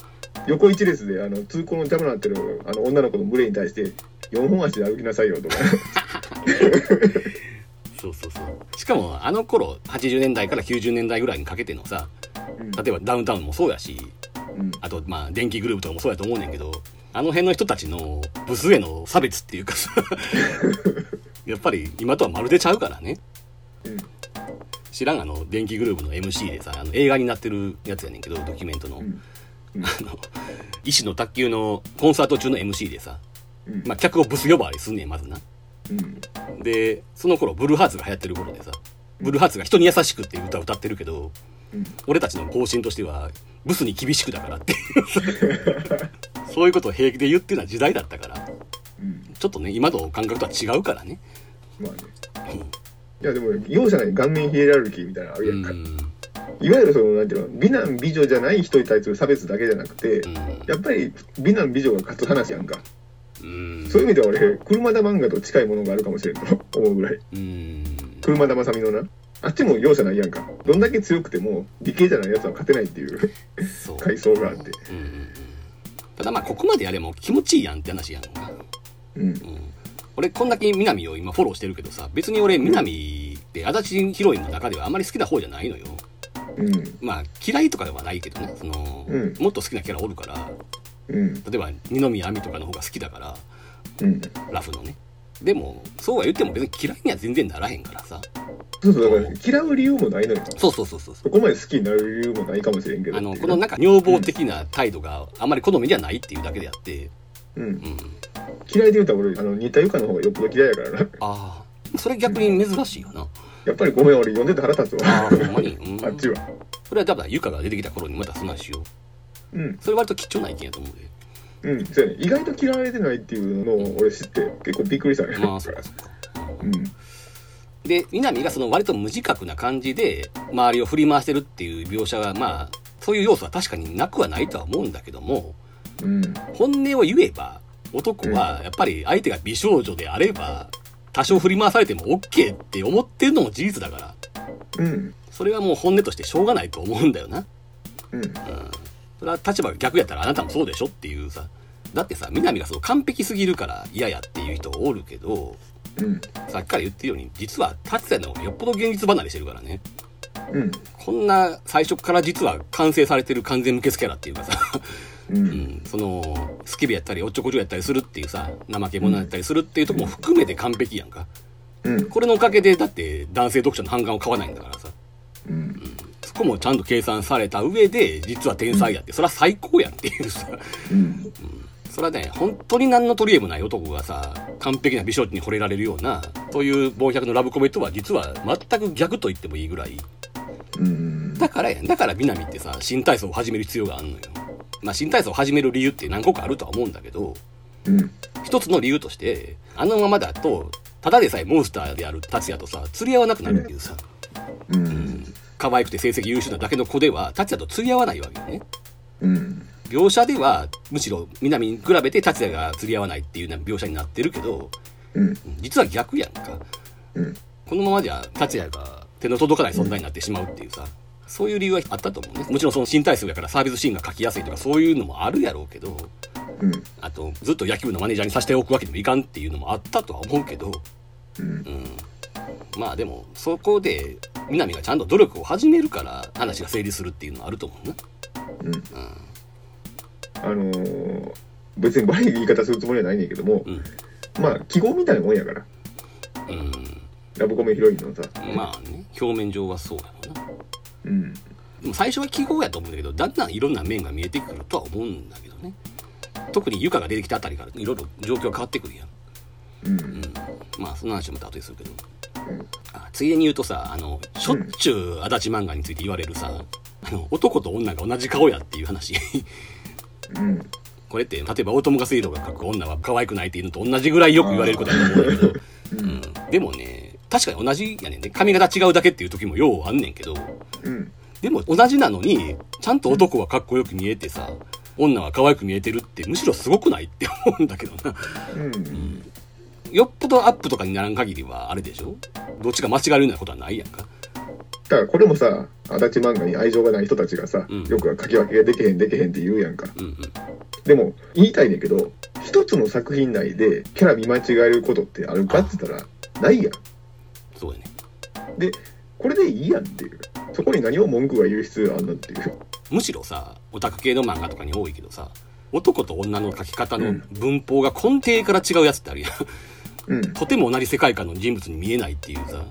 横一列であの通行の邪魔になってるあの女の子の群れに対して4本足で歩きなさいよとか。そうそうそう。しかもあの頃80年代から90年代ぐらいにかけてのさうん。例えばダウンタウンもそうやしうん。あとまあ電気グループとかもそうやと思うねんけどあの辺の人たちのブスへの差別っていうかさ やっぱり今とはまるでちゃうからね。うん。知らんあの電気グループの MC でさあの映画になってるやつやねんけどドキュメントの、うん。うん。あの医師の卓球のコンサート中の MC でさ、うん。まあ、客をブス呼ばわりすんねんまずな。うん。でその頃ブルーハーツが流行ってる頃でさブルーハーツが人に優しくっていう歌を歌ってるけどうん俺たちの方針としてはブスに厳しくだからって そういうことを平気で言ってるような時代だったから。うん。ちょっとね今の感覚とは違うからね。まあね。いやでも容赦ない顔面ヒエラルキーみたいなのあるやんか、うん。いわゆるそのなんていうの美男美女じゃない人に対する差別だけじゃなくて、うん。やっぱり美男美女が勝つ話やんか、うん。そういう意味では俺車田漫画と近いものがあるかもしれんと思うぐらい。うん。車田正美のなあっちも容赦ないやんか。どんだけ強くても理系じゃないやつは勝てないっていう。そう。階層があって。うんただまあここまでやれも気持ちいいやんって話やんか、うん。うん、俺こんだけ南を今フォローしてるけどさ別に俺南って足立ヒロインの中ではあんまり好きな方じゃないのよ。うん。まあ嫌いとかではないけどね。その、うん。もっと好きなキャラおるから。うん。例えば二宮亜美とかの方が好きだから。うん。ラフのねでもそうは言っても別に嫌いには全然ならへんからさ。そうそうだから嫌う理由もないのよ。そうそうそうそうそこまで好きになる理由もないかもしれんけど。あのこのなんか女房的な態度があんまり好みではないっていうだけであって。うん。うん。嫌いで言うたら俺あの似たゆかの方がよっぽど嫌いやから。なああそれ逆に珍しいよな。やっぱりごめん俺読んでて腹立つわ。ああほんまに、うん、あっちは。それは多分ゆかが出てきた頃にまたそんなんしよう。うん。それ割と貴重な意見やと思うでうんそうやね。意外と嫌われてないっていうのを俺知って結構びっくりしたね。まあそうかそうかうん。で南がその割と無自覚な感じで周りを振り回してるっていう描写はまあそういう要素は確かになくはないとは思うんだけどもうん。本音を言えば男はやっぱり相手が美少女であれば多少振り回されても OK って思ってるのも事実だから。うん。それはもう本音としてしょうがないと思うんだよな。うん。うんそれは立場が逆やったらあなたもそうでしょっていうさ。だってさ南がその完璧すぎるから嫌やっていう人おるけどうん。さっきから言ってるように実は達也の方がよっぽど現実離れしてるからね。うん。こんな最初から実は完成されてる完全無欠キャラっていうかさ、ううん。ん、そのスケベやったりおっちょこちょやったりするっていうさ怠け者やったりするっていうとこも含めて完璧やんか。うん。これのおかげでだって男性読者の反感を買わないんだからさ。うん。そこもちゃんと計算された上で実は天才やって。それは最高やんっていうさ。うん。それはね本当に何の取り柄もない男がさ完璧な美少女に惚れられるようなそういう傍百のラブコメとは実は全く逆と言ってもいいぐらい。うん。だからやんだから南ってさ新体操を始める必要があるのよ。まあ新体操を始める理由って何個かあるとは思うんだけどうん。一つの理由としてあのままだとただでさえモンスターである達也とさ釣り合わなくなるっていうさ。うん可愛くて成績優秀なだけの子では達也と釣り合わないわけよねうん描写ではむしろ南に比べて達也が釣り合わないっていう描写になってるけどうん。実は逆やんかうん。このままじゃ達也が手の届かない存在になってしまうっていうさ、そういう理由はあったと思うねもちろんその新体操やからサービスシーンが書きやすいとかそういうのもあるやろうけどうん。あとずっと野球のマネージャーにさせておくわけにもいかんっていうのもあったとは思うけどうん。うんまあでもそこで南がちゃんと努力を始めるから話が成立するっていうのはあると思うなうん。あのー、別に悪い言い方するつもりはないねんけども、うんまあ、記号みたいなもんやから。うんラブコメヒロインのさ。まあね表面上はそうやもんなうん。でも最初は記号やと思うんだけどだんだんいろんな面が見えてくるとは思うんだけどね特にユカが出てきたあたりからいろいろ状況変わってくるやんうん。まあその話はまた後でするけど。うん。あついでに言うとさあのしょっちゅう足立漫画について言われるさあの男と女が同じ顔やっていう話。うん。これって例えば大友が水道が描く女は可愛くないっていうのと同じぐらいよく言われることだと思うんだけど、うん、でもね確かに同じやねん。ね髪型違うだけっていう時もようあんねんけど。うん。でも同じなのにちゃんと男はかっこよく見えてさ女は可愛く見えてるってむしろすごくないって思うんだけどな。うん。よっぽどアップとかにならん限りはあれでしょ？どっちが間違えるようなことはないやんかだからこれもさ、足立漫画に愛情がない人たちがさ、うんよく書き分けができへんできへんって言うやんか。うんうんでも、言いたいねんけど、一つの作品内でキャラ見間違えることってあるかって言ったら、ないやん。そうやねで、これでいいやんっていう。そこに何を文句が言う必要あんのっていう。むしろさオタク系の漫画とかに多いけどさ男と女の描き方のうん文法が根底から違うやつってあるやんうん。とても同じ世界観の人物に見えないっていうさ、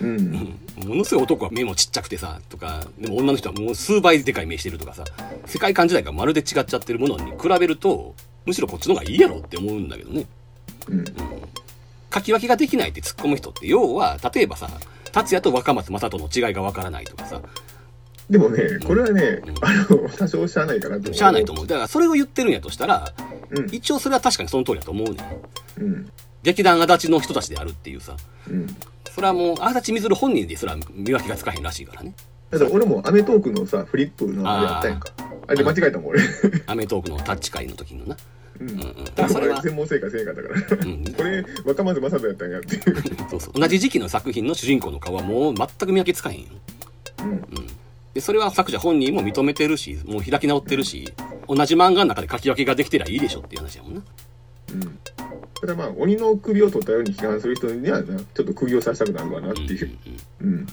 うん。うんものすごい男は目もちっちゃくてさとかでも女の人はもう数倍でかい目してるとかさ世界観自体がまるで違っちゃってるものに比べるとむしろこっちの方がいいやろって思うんだけどねうん。書き分けができないって突っ込む人って要は例えばさ達也と若松正人の違いがわからないとかさでもね、これはね、うんあの、多少しゃあないかなと思う。しゃあないと思うだからそれを言ってるんやとしたらうん。一応それは確かにその通りだと思うねんうん。劇団足立の人たちであるっていうさうん。それはもう足立みずる本人ですら見分けがつかへんらしいからねだから俺もアメトークのさ、フリップのあれやったやんか。あれで間違えたもん、俺。アメトークのタッチ会の時のなうん。うんうんだからそれはら全問正解せんかったから。うんこれ、若松正人やったんやっていう。そうそう同じ時期の作品の主人公の顔はもう全く見分けつかへんよ、うん。うん、でそれは作者本人も認めてるしもう開き直ってるし同じ漫画の中で書き分けができてりゃいいでしょっていう話やもんなうん。ただまあ、鬼の首を取ったように批判する人にはな、ちょっと首を刺したくなるわなっていう。うんうんうん。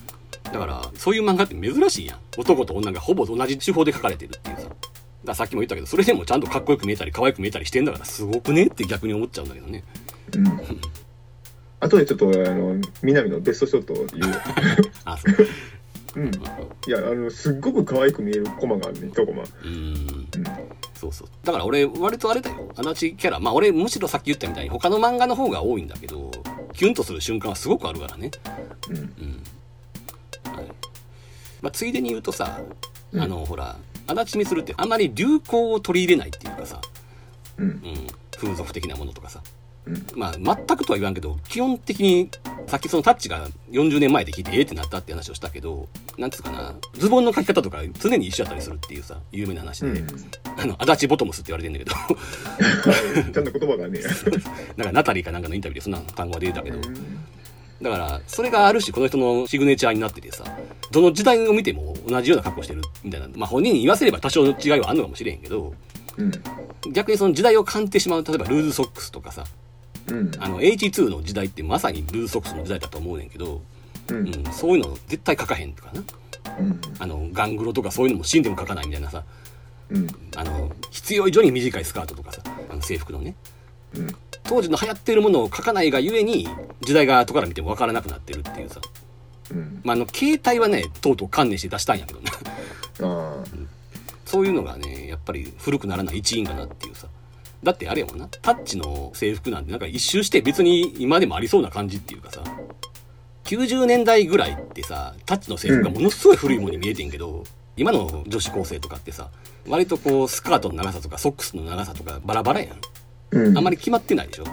だからそういう漫画って珍しいやん男と女がほぼ同じ手法で書かれてるっていうさださっきも言ったけどそれでもちゃんとかっこよく見えたり可愛く見えたりしてんだからすごくねって逆に思っちゃうんだけどねうん。あとでちょっと、あの、南のベストショットを言う。あそううん。いや、あの、すっごく可愛く見えるコマがあるね、一コマ。うんうん。そうそうだから俺割とあれだよ足立キャラまあ俺むしろさっき言ったみたいに他の漫画の方が多いんだけどキュンとする瞬間はすごくあるからねうん。うんはいまあ、ついでに言うとさ、うんあのほら足立みするってあんまり流行を取り入れないっていうかさ、うん。うん、風俗的なものとかさうん。まあ全くとは言わんけど基本的にさっきそのタッチが40年前で聞いてええってなったって話をしたけどなんつうかなズボンの書き方とか常に一緒やったりするっていうさ有名な話で、うん。あの足立ボトムスって言われてんだけど ちゃんと言葉がねや。なんかナタリーかなんかのインタビューでそんな単語が出てたけど、うんだから、それがあるし、この人のシグネチャーになっててさ、どの時代を見ても同じような格好してるみたいな。まあ本人に言わせれば多少の違いはあるのかもしれへんけど、うん。逆にその時代を感じてしまう、例えばルーズソックスとかさ、うん。あの H2 の時代ってまさにルーズソックスの時代だと思うねんけど、う。うんん、そういうの絶対書かへんとかな。うん。あの、ガングロとかそういうのも死んでも書かないみたいなさ、うん。あの、必要以上に短いスカートとかさ、あの制服のね。うん。当時の流行ってるものを書かないがゆえに、時代が後から見ても分からなくなってるっていうさ。うん。まあ、あの、携帯はね、とうとう観念して出したんやけどね。そういうのがね、やっぱり古くならない一因かなっていうさ。だってあれやもんな、タッチの制服なんてなんか一周して別に今でもありそうな感じっていうかさ、90年代ぐらいってさ、タッチの制服がものすごい古いものに見えてんけど、今の女子高生とかってさ、割とこうスカートの長さとかソックスの長さとかバラバラやん。うん。あんまり決まってないでしょ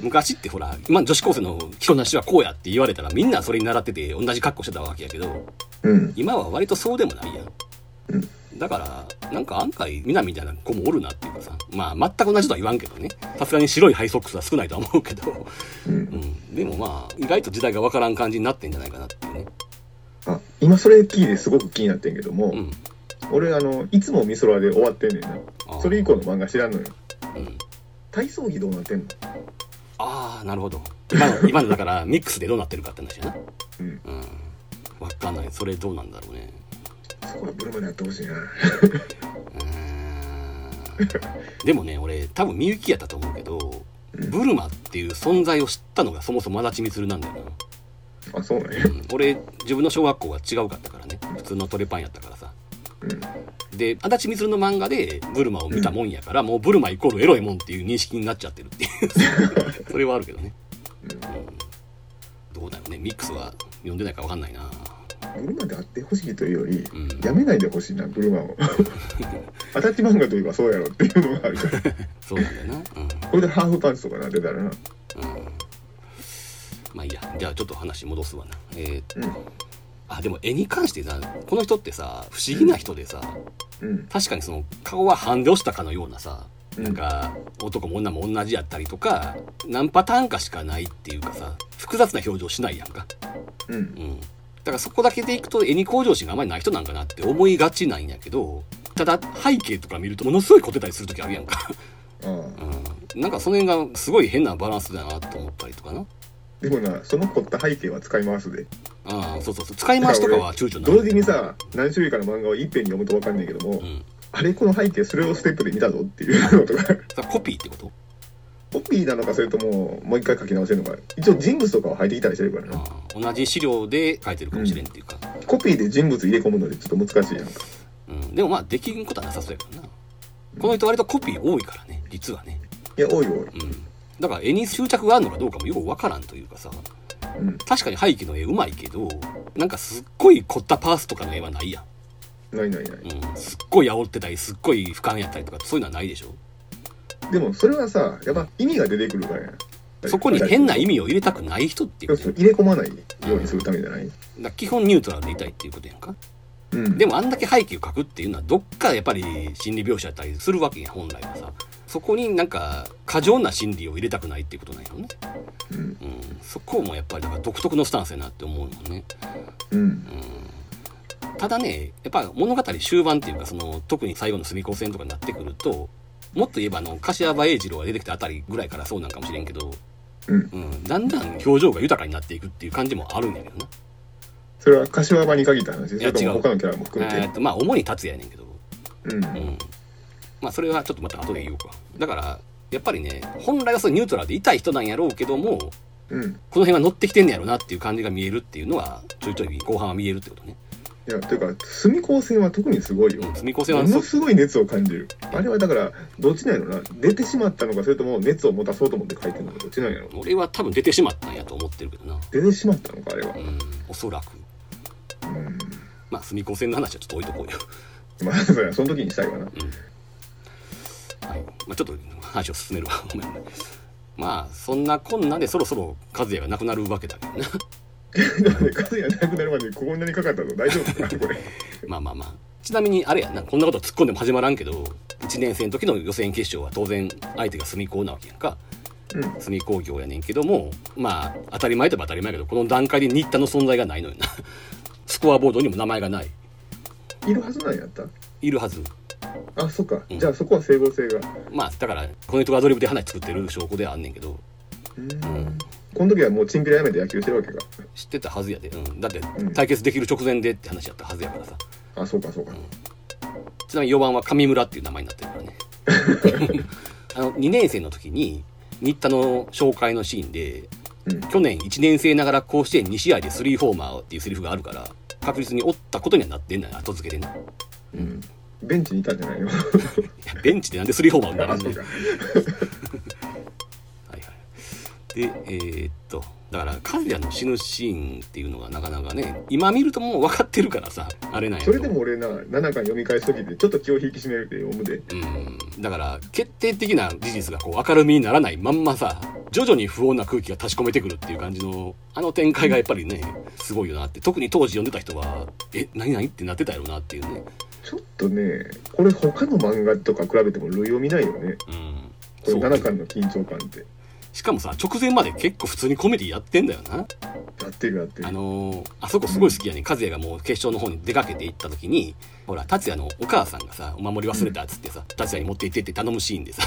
昔ってほら、今の女子高生の着こなしはこうやって言われたらみんなそれに習ってて同じ格好してたわけやけど、うん。今は割とそうでもないやん。うんだから、なんか案外、みなみたいな子もおるなっていうかさ、まあ、全く同じとは言わんけどね。さすがに白いハイソックスは少ないとは思うけど、うんうん。でもまあ、意外と時代がわからん感じになってんじゃないかなっていうね。あ今それ聞いてすごく気になってんけども、うん。俺あのいつも美空で終わってんねんなそれ以降の漫画知らんのようん。体操着どうなってんの？ああ、なるほど。今の、今のだから、ミックスでどうなってるかって話やな。うんうん。わかんない。それどうなんだろうね。そこはブルマでやってほしいな。でもね俺多分みゆきやったと思うけどうん。ブルマっていう存在を知ったのがそもそも足立みつるなんだよな、あそうなんや。うん。俺自分の小学校が違うかったからね。普通のトレパンやったからさ。うん。で足立みつるの漫画でブルマを見たもんやから、もうブルマイコールエロいもんっていう認識になっちゃってるっていう それはあるけどね、うん。うん、どうだろうね。ミックスは読んでないか分かんないなブルマであってほしいというより、うん。やめないでほしいなブルマを。アタッチ漫画といえばそうやろっていうのがあるから。そうなんだよな。うん。これでハーフパンツとかなってたらな。うん。まあいいや。じゃあちょっと話戻すわな。えーうん。あでも絵に関してさこの人ってさ不思議な人でさうん。確かにその顔はハンデをしたかのようなさうん。なんか男も女も同じやったりとか何パターンかしかないっていうかさ複雑な表情しないやんか。うん。うんだからそこだけでいくと絵に向上心があまりない人なんかなって思いがちなんやけどただ背景とか見るとものすごい凝ってたりする時あるやんか、ああうん、なんかその辺がすごい変なバランスだなと思ったりとかな。でもなその凝った背景は使い回すで。ああそうそうそう使い回しとかは躊躇ない同時にさ何種類かの漫画をいっぺんに読むと分かんないけども、うん。あれこの背景スローステップで見たぞっていうのとか。さコピーってこと？コピーなのかそれとももう一回書き直せるのか。一応人物とかは入ってきたりしてるからなああ同じ資料で書いてるかもしれんっていうか、コピーで人物入れ込むのでちょっと難しいやんかうん。でもまあできんことはなさそうやからな。この人割とコピー多いからね実はね。いや多い多いうん。だから絵に執着があるのかどうかもよくわからんというかさ。うん。確かに背景の絵うまいけどなんかすっごい凝ったパースとかの絵はないやないないない。ん、うん、すっごい煽ってたりすっごい俯瞰やったりとかそういうのはないでしょ？でもそれはさやっぱ意味が出てくるからや。そこに変な意味を入れたくない人っていうね入れ込まないようにするためじゃない？だから基本ニュートラルでいたいっていうことやんか。うん。でもあんだけ背景を描くっていうのはどっかやっぱり心理描写やったりするわけやん本来はさ。そこになんか過剰な心理を入れたくないっていうことなんやろね、うん。うん、そこもやっぱりだから独特のスタンスやなって思うのね。うん。ただねやっぱ物語終盤っていうかその特に最後の隅っこ線とかになってくるともっと言えばあの柏葉英二郎が出てきたあたりぐらいからそうなんかもしれんけど、うん。うん、だんだん表情が豊かになっていくっていう感じもあるんやけどな。それは柏場に限った話それといや違う。も他のキャラも含めて。えーっとまあ主に達也やねんけど。うん。うん。まあそれはちょっとまた後で言おうか。だからやっぱりね本来はそうニュートラルでいたい人なんやろうけどもうん。この辺は乗ってきてんねやろなっていう感じが見えるっていうのはちょいちょい後半は見えるってことね、いやというか隅高線は特にすごいよ。うん、隅っこ線はもそのすごい熱を感じる。あれはだからどっちなんやろな。出てしまったのかそれとも熱を持たそうと思って書いてるのかどっちなんやろ。俺は多分出てしまったんやと思ってるけどな。出てしまったのかあれは。うんおそらく。うん。まあ隅っこ線の話はちょっと置いとこうよ。まあそれはその時にしたいわな。はい。まあ、ちょっと話を進めるわ。ごめんまあそんなこんなでそろそろ和也がなくなるわけだけどな数がなくなるまでこんなにかかったの大丈夫かなこれまあまあまあ。ちなみにあれやなこんなこと突っ込んでも始まらんけど1年生の時の予選決勝は当然相手が隅高なわけやんか。うん。隅工業やねんけどもまあ当たり前といえば当たり前やけどこの段階で新田の存在がないのよな。スコアボードにも名前がない。いるはずなんやった？いるはず。あそっか、うん。じゃあそこは整合性が。まあだからこの人がアドリブで話作ってる証拠ではあんねんけど。うんこの時はもうチンピラやめて野球してるわけか。知ってたはずやで、うん、だってうん。対決できる直前でって話やったはずやからさ。あそうかそうか。ちなみに4番は上村っていう名前になってるからね。あの2年生の時に新田の紹介のシーンでうん。去年1年生ながら甲子園2試合で3ホーマーっていうセリフがあるから確実におったことにはなってんのよ後付けでね。うん。ベンチにいたんじゃないの？いやベンチでなんで3ホーマーになるんだよ。あそうか。はいはいでえーっとだからカズヤの死ぬシーンっていうのがなかなかね今見るともう分かってるからさあれなんやそれでも俺な7巻読み返す時でちょっと気を引き締めるで読むで。うん。だから決定的な事実がこう明るみにならないまんまさ徐々に不穏な空気が立ち込めてくるっていう感じのあの展開がやっぱりねすごいよなって。特に当時読んでた人はえ何何ってなってたやろなっていうね。ちょっとねこれ他の漫画とか比べても類を見ないよね。うん。これそう。7巻の緊張感ってしかもさ直前まで結構普通にコメディやってんだよな。やってるやってる。あのーあそこすごい好きやね、和也がもう決勝の方に出かけて行った時にほら達也のお母さんがさお守り忘れたっつってさ、達也に持って行ってって頼むシーンでさ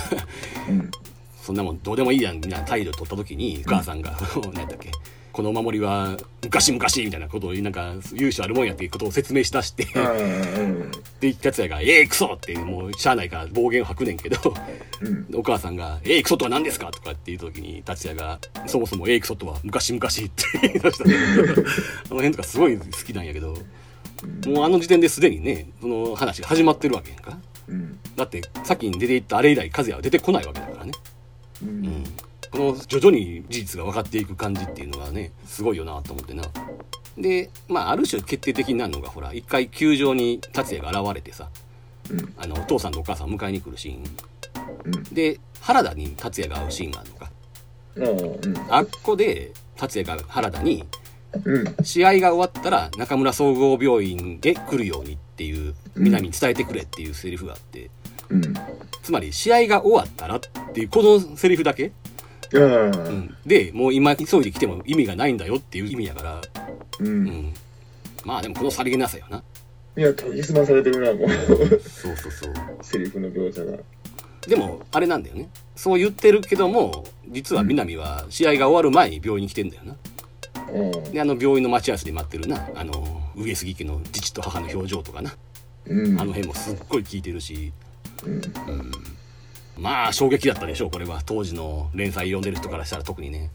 うん。そんなもんどうでもいいやんみたいな態度を取った時にお母さんが何やったっけこのお守りは昔々みたいなことをなんか由緒あるもんやっていうことを説明しだしてで達也が「ええクソ!」ってもうしゃあないから暴言を吐くねんけどうん。お母さんが「ええクソとは何ですか?」とかって言う時に達也が「そもそもええクソとは昔々」って言い出した。んだけどあの辺とかすごい好きなんやけどもうあの時点ですでにねその話が始まってるわけやんか。うん。だって先に出ていったあれ以来和也は出てこないわけだからね。ううんん、この徐々に事実が分かっていく感じっていうのがねすごいよなと思ってな。でまあある種決定的になるのがほら一回球場に達也が現れてさうん。あのお父さんとお母さんを迎えに来るシーン。うん。で原田に達也が会うシーンがあるのか。うん。あっこで達也が原田にうん。試合が終わったら中村総合病院へ来るようにっていう南に伝えてくれっていうセリフがあって。うん。つまり試合が終わったらっていうこのセリフだけああうん、でもう今急いで来ても意味がないんだよっていう意味やから、ううん。ん、まあでもこのさりげなさよな。いや研ぎ澄まされてるなもう。そうそうそう。セリフの描写が。でもあれなんだよね。そう言ってるけども実は南は試合が終わる前に病院に来てんだよな。うん。であの病院の待ち合わせで待ってるな。あの上杉家の父と母の表情とかな。うん。あの辺もすっごい効いてるし、うん。うん、まあ衝撃だったでしょうこれは。当時の連載読んでる人からしたら特にね。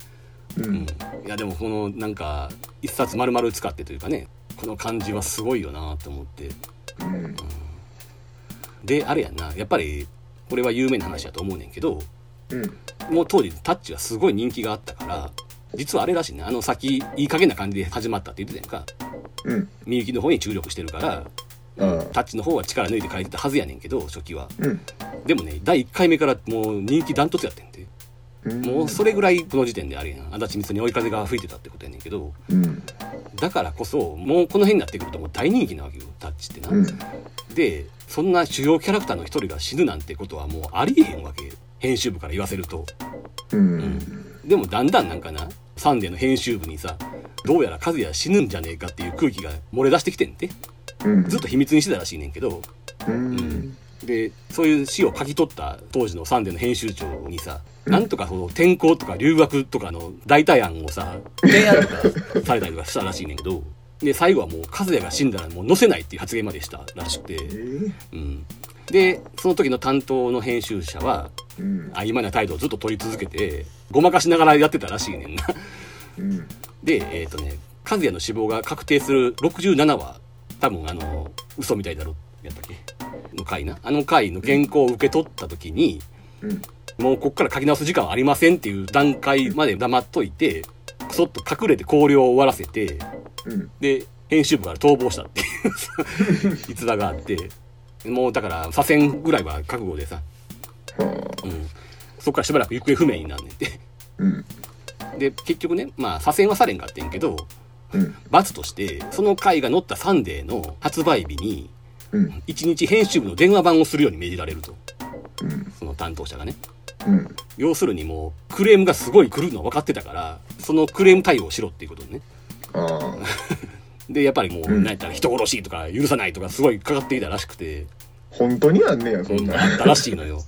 ううん。ん、いやでもこのなんか一冊丸々使ってというかねこの感じはすごいよなと思って。うん。であれやんな。やっぱりこれは有名な話だと思うねんけどうん。もう当時タッチはすごい人気があったから実はあれらしいね。あの先いい加減な感じで始まったって言ってたやんか。うん。みゆきの方に注力してるからタッチの方は力抜いて書いてたはずやねんけど初期は。うん。でもね第1回目からもう人気ダントツやってんて。うん。もうそれぐらいこの時点であれやん。足立光に追い風が吹いてたってことやねんけど。うん。だからこそもうこの辺になってくるともう大人気なわけよタッチってな、うん。でそんな主要キャラクターの一人が死ぬなんてことはもうありえへんわけ。編集部から言わせると。うん。でもだんだんなんかなサンデーの編集部にさどうやら和也死ぬんじゃねえかっていう空気が漏れ出してきてんて。うん。ずっと秘密にしてたらしいねんけど。うん。でそういう死を書き取った当時のサンデーの編集長にさ、うんなんとかその転校とか留学とかの代替案をさ提案とかされたりとかしたらしいねんけどで最後はもう和也が死んだらもう載せないっていう発言までしたらしくて、えー。うん、でその時の担当の編集者はうん。曖昧な態度をずっと取り続けてごまかしながらやってたらしいねんな。うん。でえっ、とね和也の死亡が確定する67話多分あの嘘みたいだろやったっけ？の回な。あの回の原稿を受け取った時にうん。もうこっから書き直す時間はありませんっていう段階まで黙っといてくそっと隠れて考慮を終わらせてうん。で編集部から逃亡したっていう 逸話があって。もうだから左遷ぐらいは覚悟でさ、はうん、そこからしばらく行方不明になんねんて。あうん。で結局ねまあ左遷はされんかってんけどうん。罰としてその回が載ったサンデーの発売日にうん。1日編集部の電話番をするように命じられると。うん。その担当者がね。うん。要するにもうクレームがすごい来るのは分かってたからそのクレーム対応をしろっていうことでね。でやっぱりもううん。何やったら人殺しとか許さないとかすごいかかっていたらしくて、本当にあんねやそんな。あったらしいのよ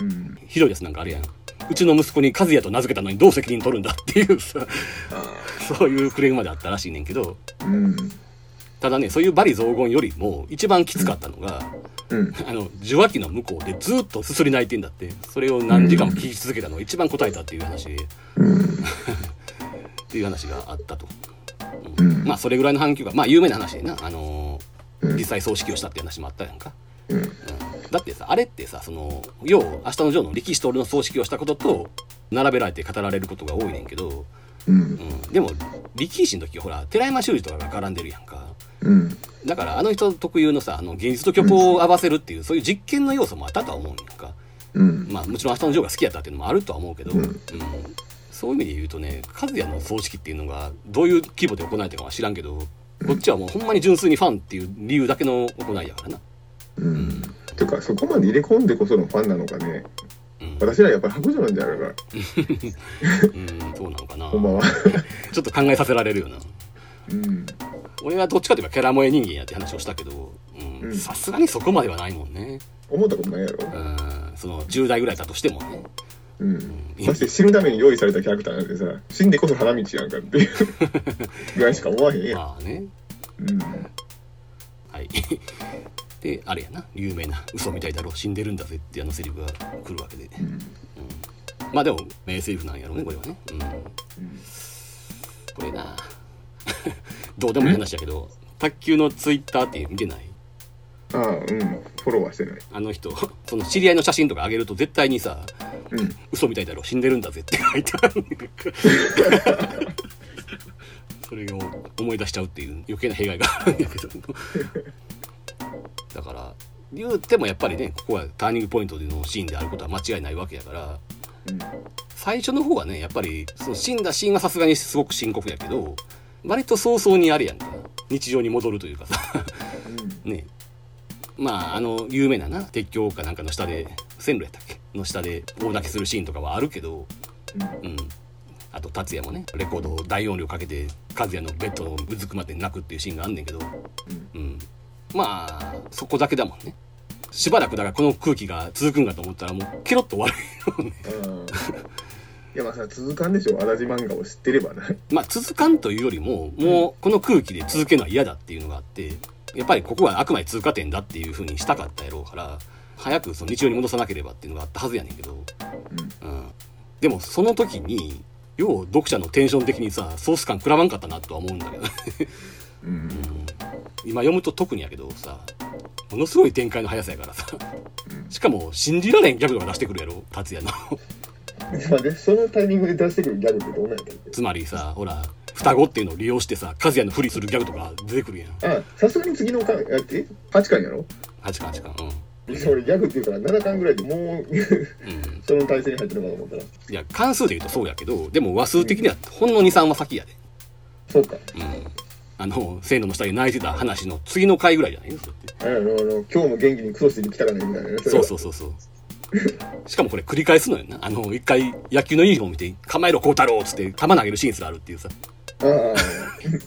うん。ひどいやつなんかあるやん。うちの息子に和也と名付けたのにどう責任取るんだっていうさあそういうクレームまであったらしいねんけど。あうん。ただねそういう罵詈雑言よりも一番きつかったのが、うん。あの受話器の向こうでずっとすすり泣いてんだってそれを何時間も聞き続けたのが一番答えたっていう話。でうん。っていう話があったと、ううん。んまあそれぐらいの反響がまあ有名な話でな。あのーうん。実際葬式をしたっていう話もあったやんか、うんうん、だってさあれってさその要明日のジョーの力士と俺の葬式をしたことと並べられて語られることが多いねんけど、うん。うん、でも力士の時はほら寺山修司とかが絡んでるやんか。うん。だからあの人特有のさあの現実と虚構を合わせるっていうそういう実験の要素もあったとは思うんやんか。うん。まあもちろん明日のジョーが好きやったっていうのもあるとは思うけど、うん。うん。そういう意味で言うとね和也の葬式っていうのがどういう規模で行われてるかは知らんけどこっちはもうほんまに純粋にファンっていう理由だけの行いやからな。うんていうかそこまで入れ込んでこそのファンなのかねうん、私らやっぱり白状なんじゃないか うん、そうなのかな。ほんまは ちょっと考えさせられるよな。うん俺はどっちかというとキャラ萌え人間やって話をしたけどさすがにそこまではないもんね。思ったことないやろうん、その10代ぐらいだとしてもね。うんまして死ぬために用意されたキャラクターなんてさ死んでこそ花道やんかっていう ぐらいしか思わへんやん、まあね。うん、はい。で、あれやな、有名な、嘘みたいだろ、死んでるんだぜってあのセリフが来るわけで。うんまあでも、名セリフなんやろうね、これはね。うん。これな、どうでもいい話だけど、卓球のツイッターって見てない？ああうんフォローはしてないあの人、その知り合いの写真とか上げると絶対にさ、うん嘘みたいだろ、死んでるんだぜって書いてある。それを思い出しちゃうっていう余計な弊害があるんやけど。だから、言うてもやっぱりね、ここはターニングポイントでのシーンであることは間違いないわけやから、うん最初の方はね、やっぱり、その死んだシーンはさすがにすごく深刻やけど、割と早々にあれやんか、日常に戻るというかさ、ね。まあ、あの、有名なな、鉄橋かなんかの下で、線路やったっけ？の下で大泣きするシーンとかはあるけど、うん。あと、達也もね、レコードを大音量かけて、和也のベッドのうずくまで泣くっていうシーンがあんねんけど、うん。まあ、そこだけだもんね。しばらくだからこの空気が続くんかと思ったらもうケロッと終わるよね。うんいやまあさ続かんでしょ足立漫画を知ってればなまあ続かんというよりも、もうこの空気で続けるのは嫌だっていうのがあって、やっぱりここはあくまで通過点だっていう風にしたかったやろうから、早くその日常に戻さなければっていうのがあったはずやねんけど、うん。でもその時に、よう読者のテンション的にさ、ソース感食らわんかったなとは思うんだけどね。うん今読むと特にやけどさ、ものすごい展開の速さやからさ、しかも信じられんギャグとか出してくるやろ、達也の。まあでそのタイミングで出してくるギャグってどんなんやったっけ？つまりさ、ほら、双子っていうのを利用してさ、和也のふりするギャグとか出てくるやん。あさすがに次の巻やって8巻やろ？8巻8巻。うん。いや俺ギャグっていうから7巻ぐらいでもううん。その体制に入ってるのかと思ったらいや、関数で言うとそうやけど、でも話数的にはほんの2、3は先やで。そうかうん。あの、線路の下で泣いてた話の次の回ぐらいじゃないそれってあの今日も元気にクソしてきたからねみたいなねそうそうそうそう。しかもこれ繰り返すのよな。あの、一回野球のユニフォーム見て、構えろ、孝太郎っつって球投げるシーンすらあるっていうさ。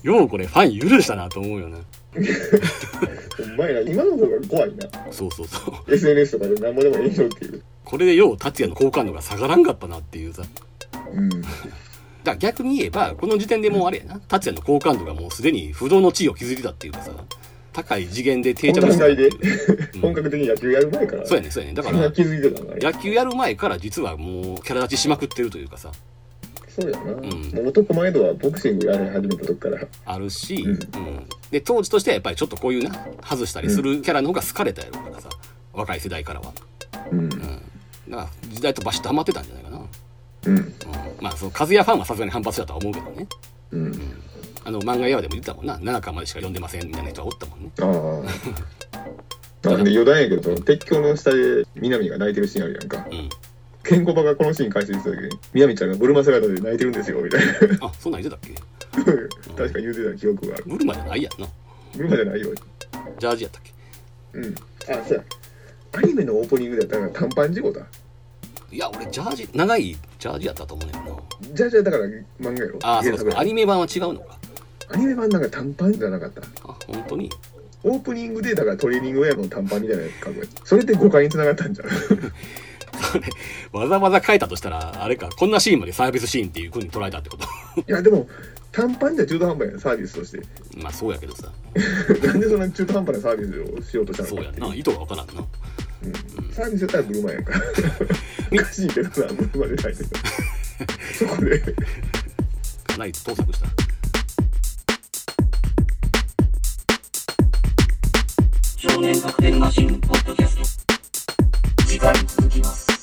ようこれファン許したなと思うよな。お前ら今の方が怖いなそうそうそう。SNS とかで何もでもいいのっていうこれでよう達也の好感度が下がらんかったなっていうさ。うんだから逆に言えば、この時点でもうあれやな。達也の好感度がもうすでに不動の地位を築いてたっていうかさ、高い次元で定着してたっていう。うん本格的に野球やる前からそうやね、そうやね。だから野球やる前から実はもうキャラ立ちしまくってるというかさ、そうやな、う男前度はボクシングやり始めた時からあるし、ううんん。で、当時としてはやっぱりちょっとこういうな、外したりするキャラの方が好かれたやろうからさ、若い世代からは。うんうん。だから時代とバシッとハマってたんじゃないかな。うん。うん。まあ、その、和也ファンはさすがに反発したとは思うけどね。うん。あの、漫画屋でも言ってたもんな。7巻までしか読んでませんみたいな人はおったもんね。ああ。なんで余談やけどその鉄橋の下で南が泣いてるシーンあるやんか。うん。ケンコバがこのシーン解説した時に南ちゃんがブルマ姿で泣いてるんですよみたいな。あ、そんなん言ってたっけ？確か言うてた記憶がある。ブルマじゃないやんな。ブルマじゃないよ。ジャージやったっけ？うん。あそうや。アニメのオープニングだったら短パン事故だいや、俺、ジャージ、長いジャージやったと思うねんな。じゃあじゃあだから漫画やろ？ああ、そうかそうか。アニメ版は違うのか？アニメ版なんか短パンじゃなかった？あ、本当に？オープニングでだからトレーニングウェアの短パンみたいなやつかこれそれで誤解につながったんじゃん それ、わざわざ書いたとしたら、あれか、こんなシーンまでサービスシーンっていう風に捉えたってこと？いやでも短パンじゃ中途半端やサービスとして。まあそうやけどさ。なんでそんな中途半端なサービスをしようとしたの？そうやな。意図が分からんな、うん、サービスやったら車やんか。おかしいけどさ車でないけどそこで。盗作した。少年カクテルマシンポッドキャスト。次回続きます。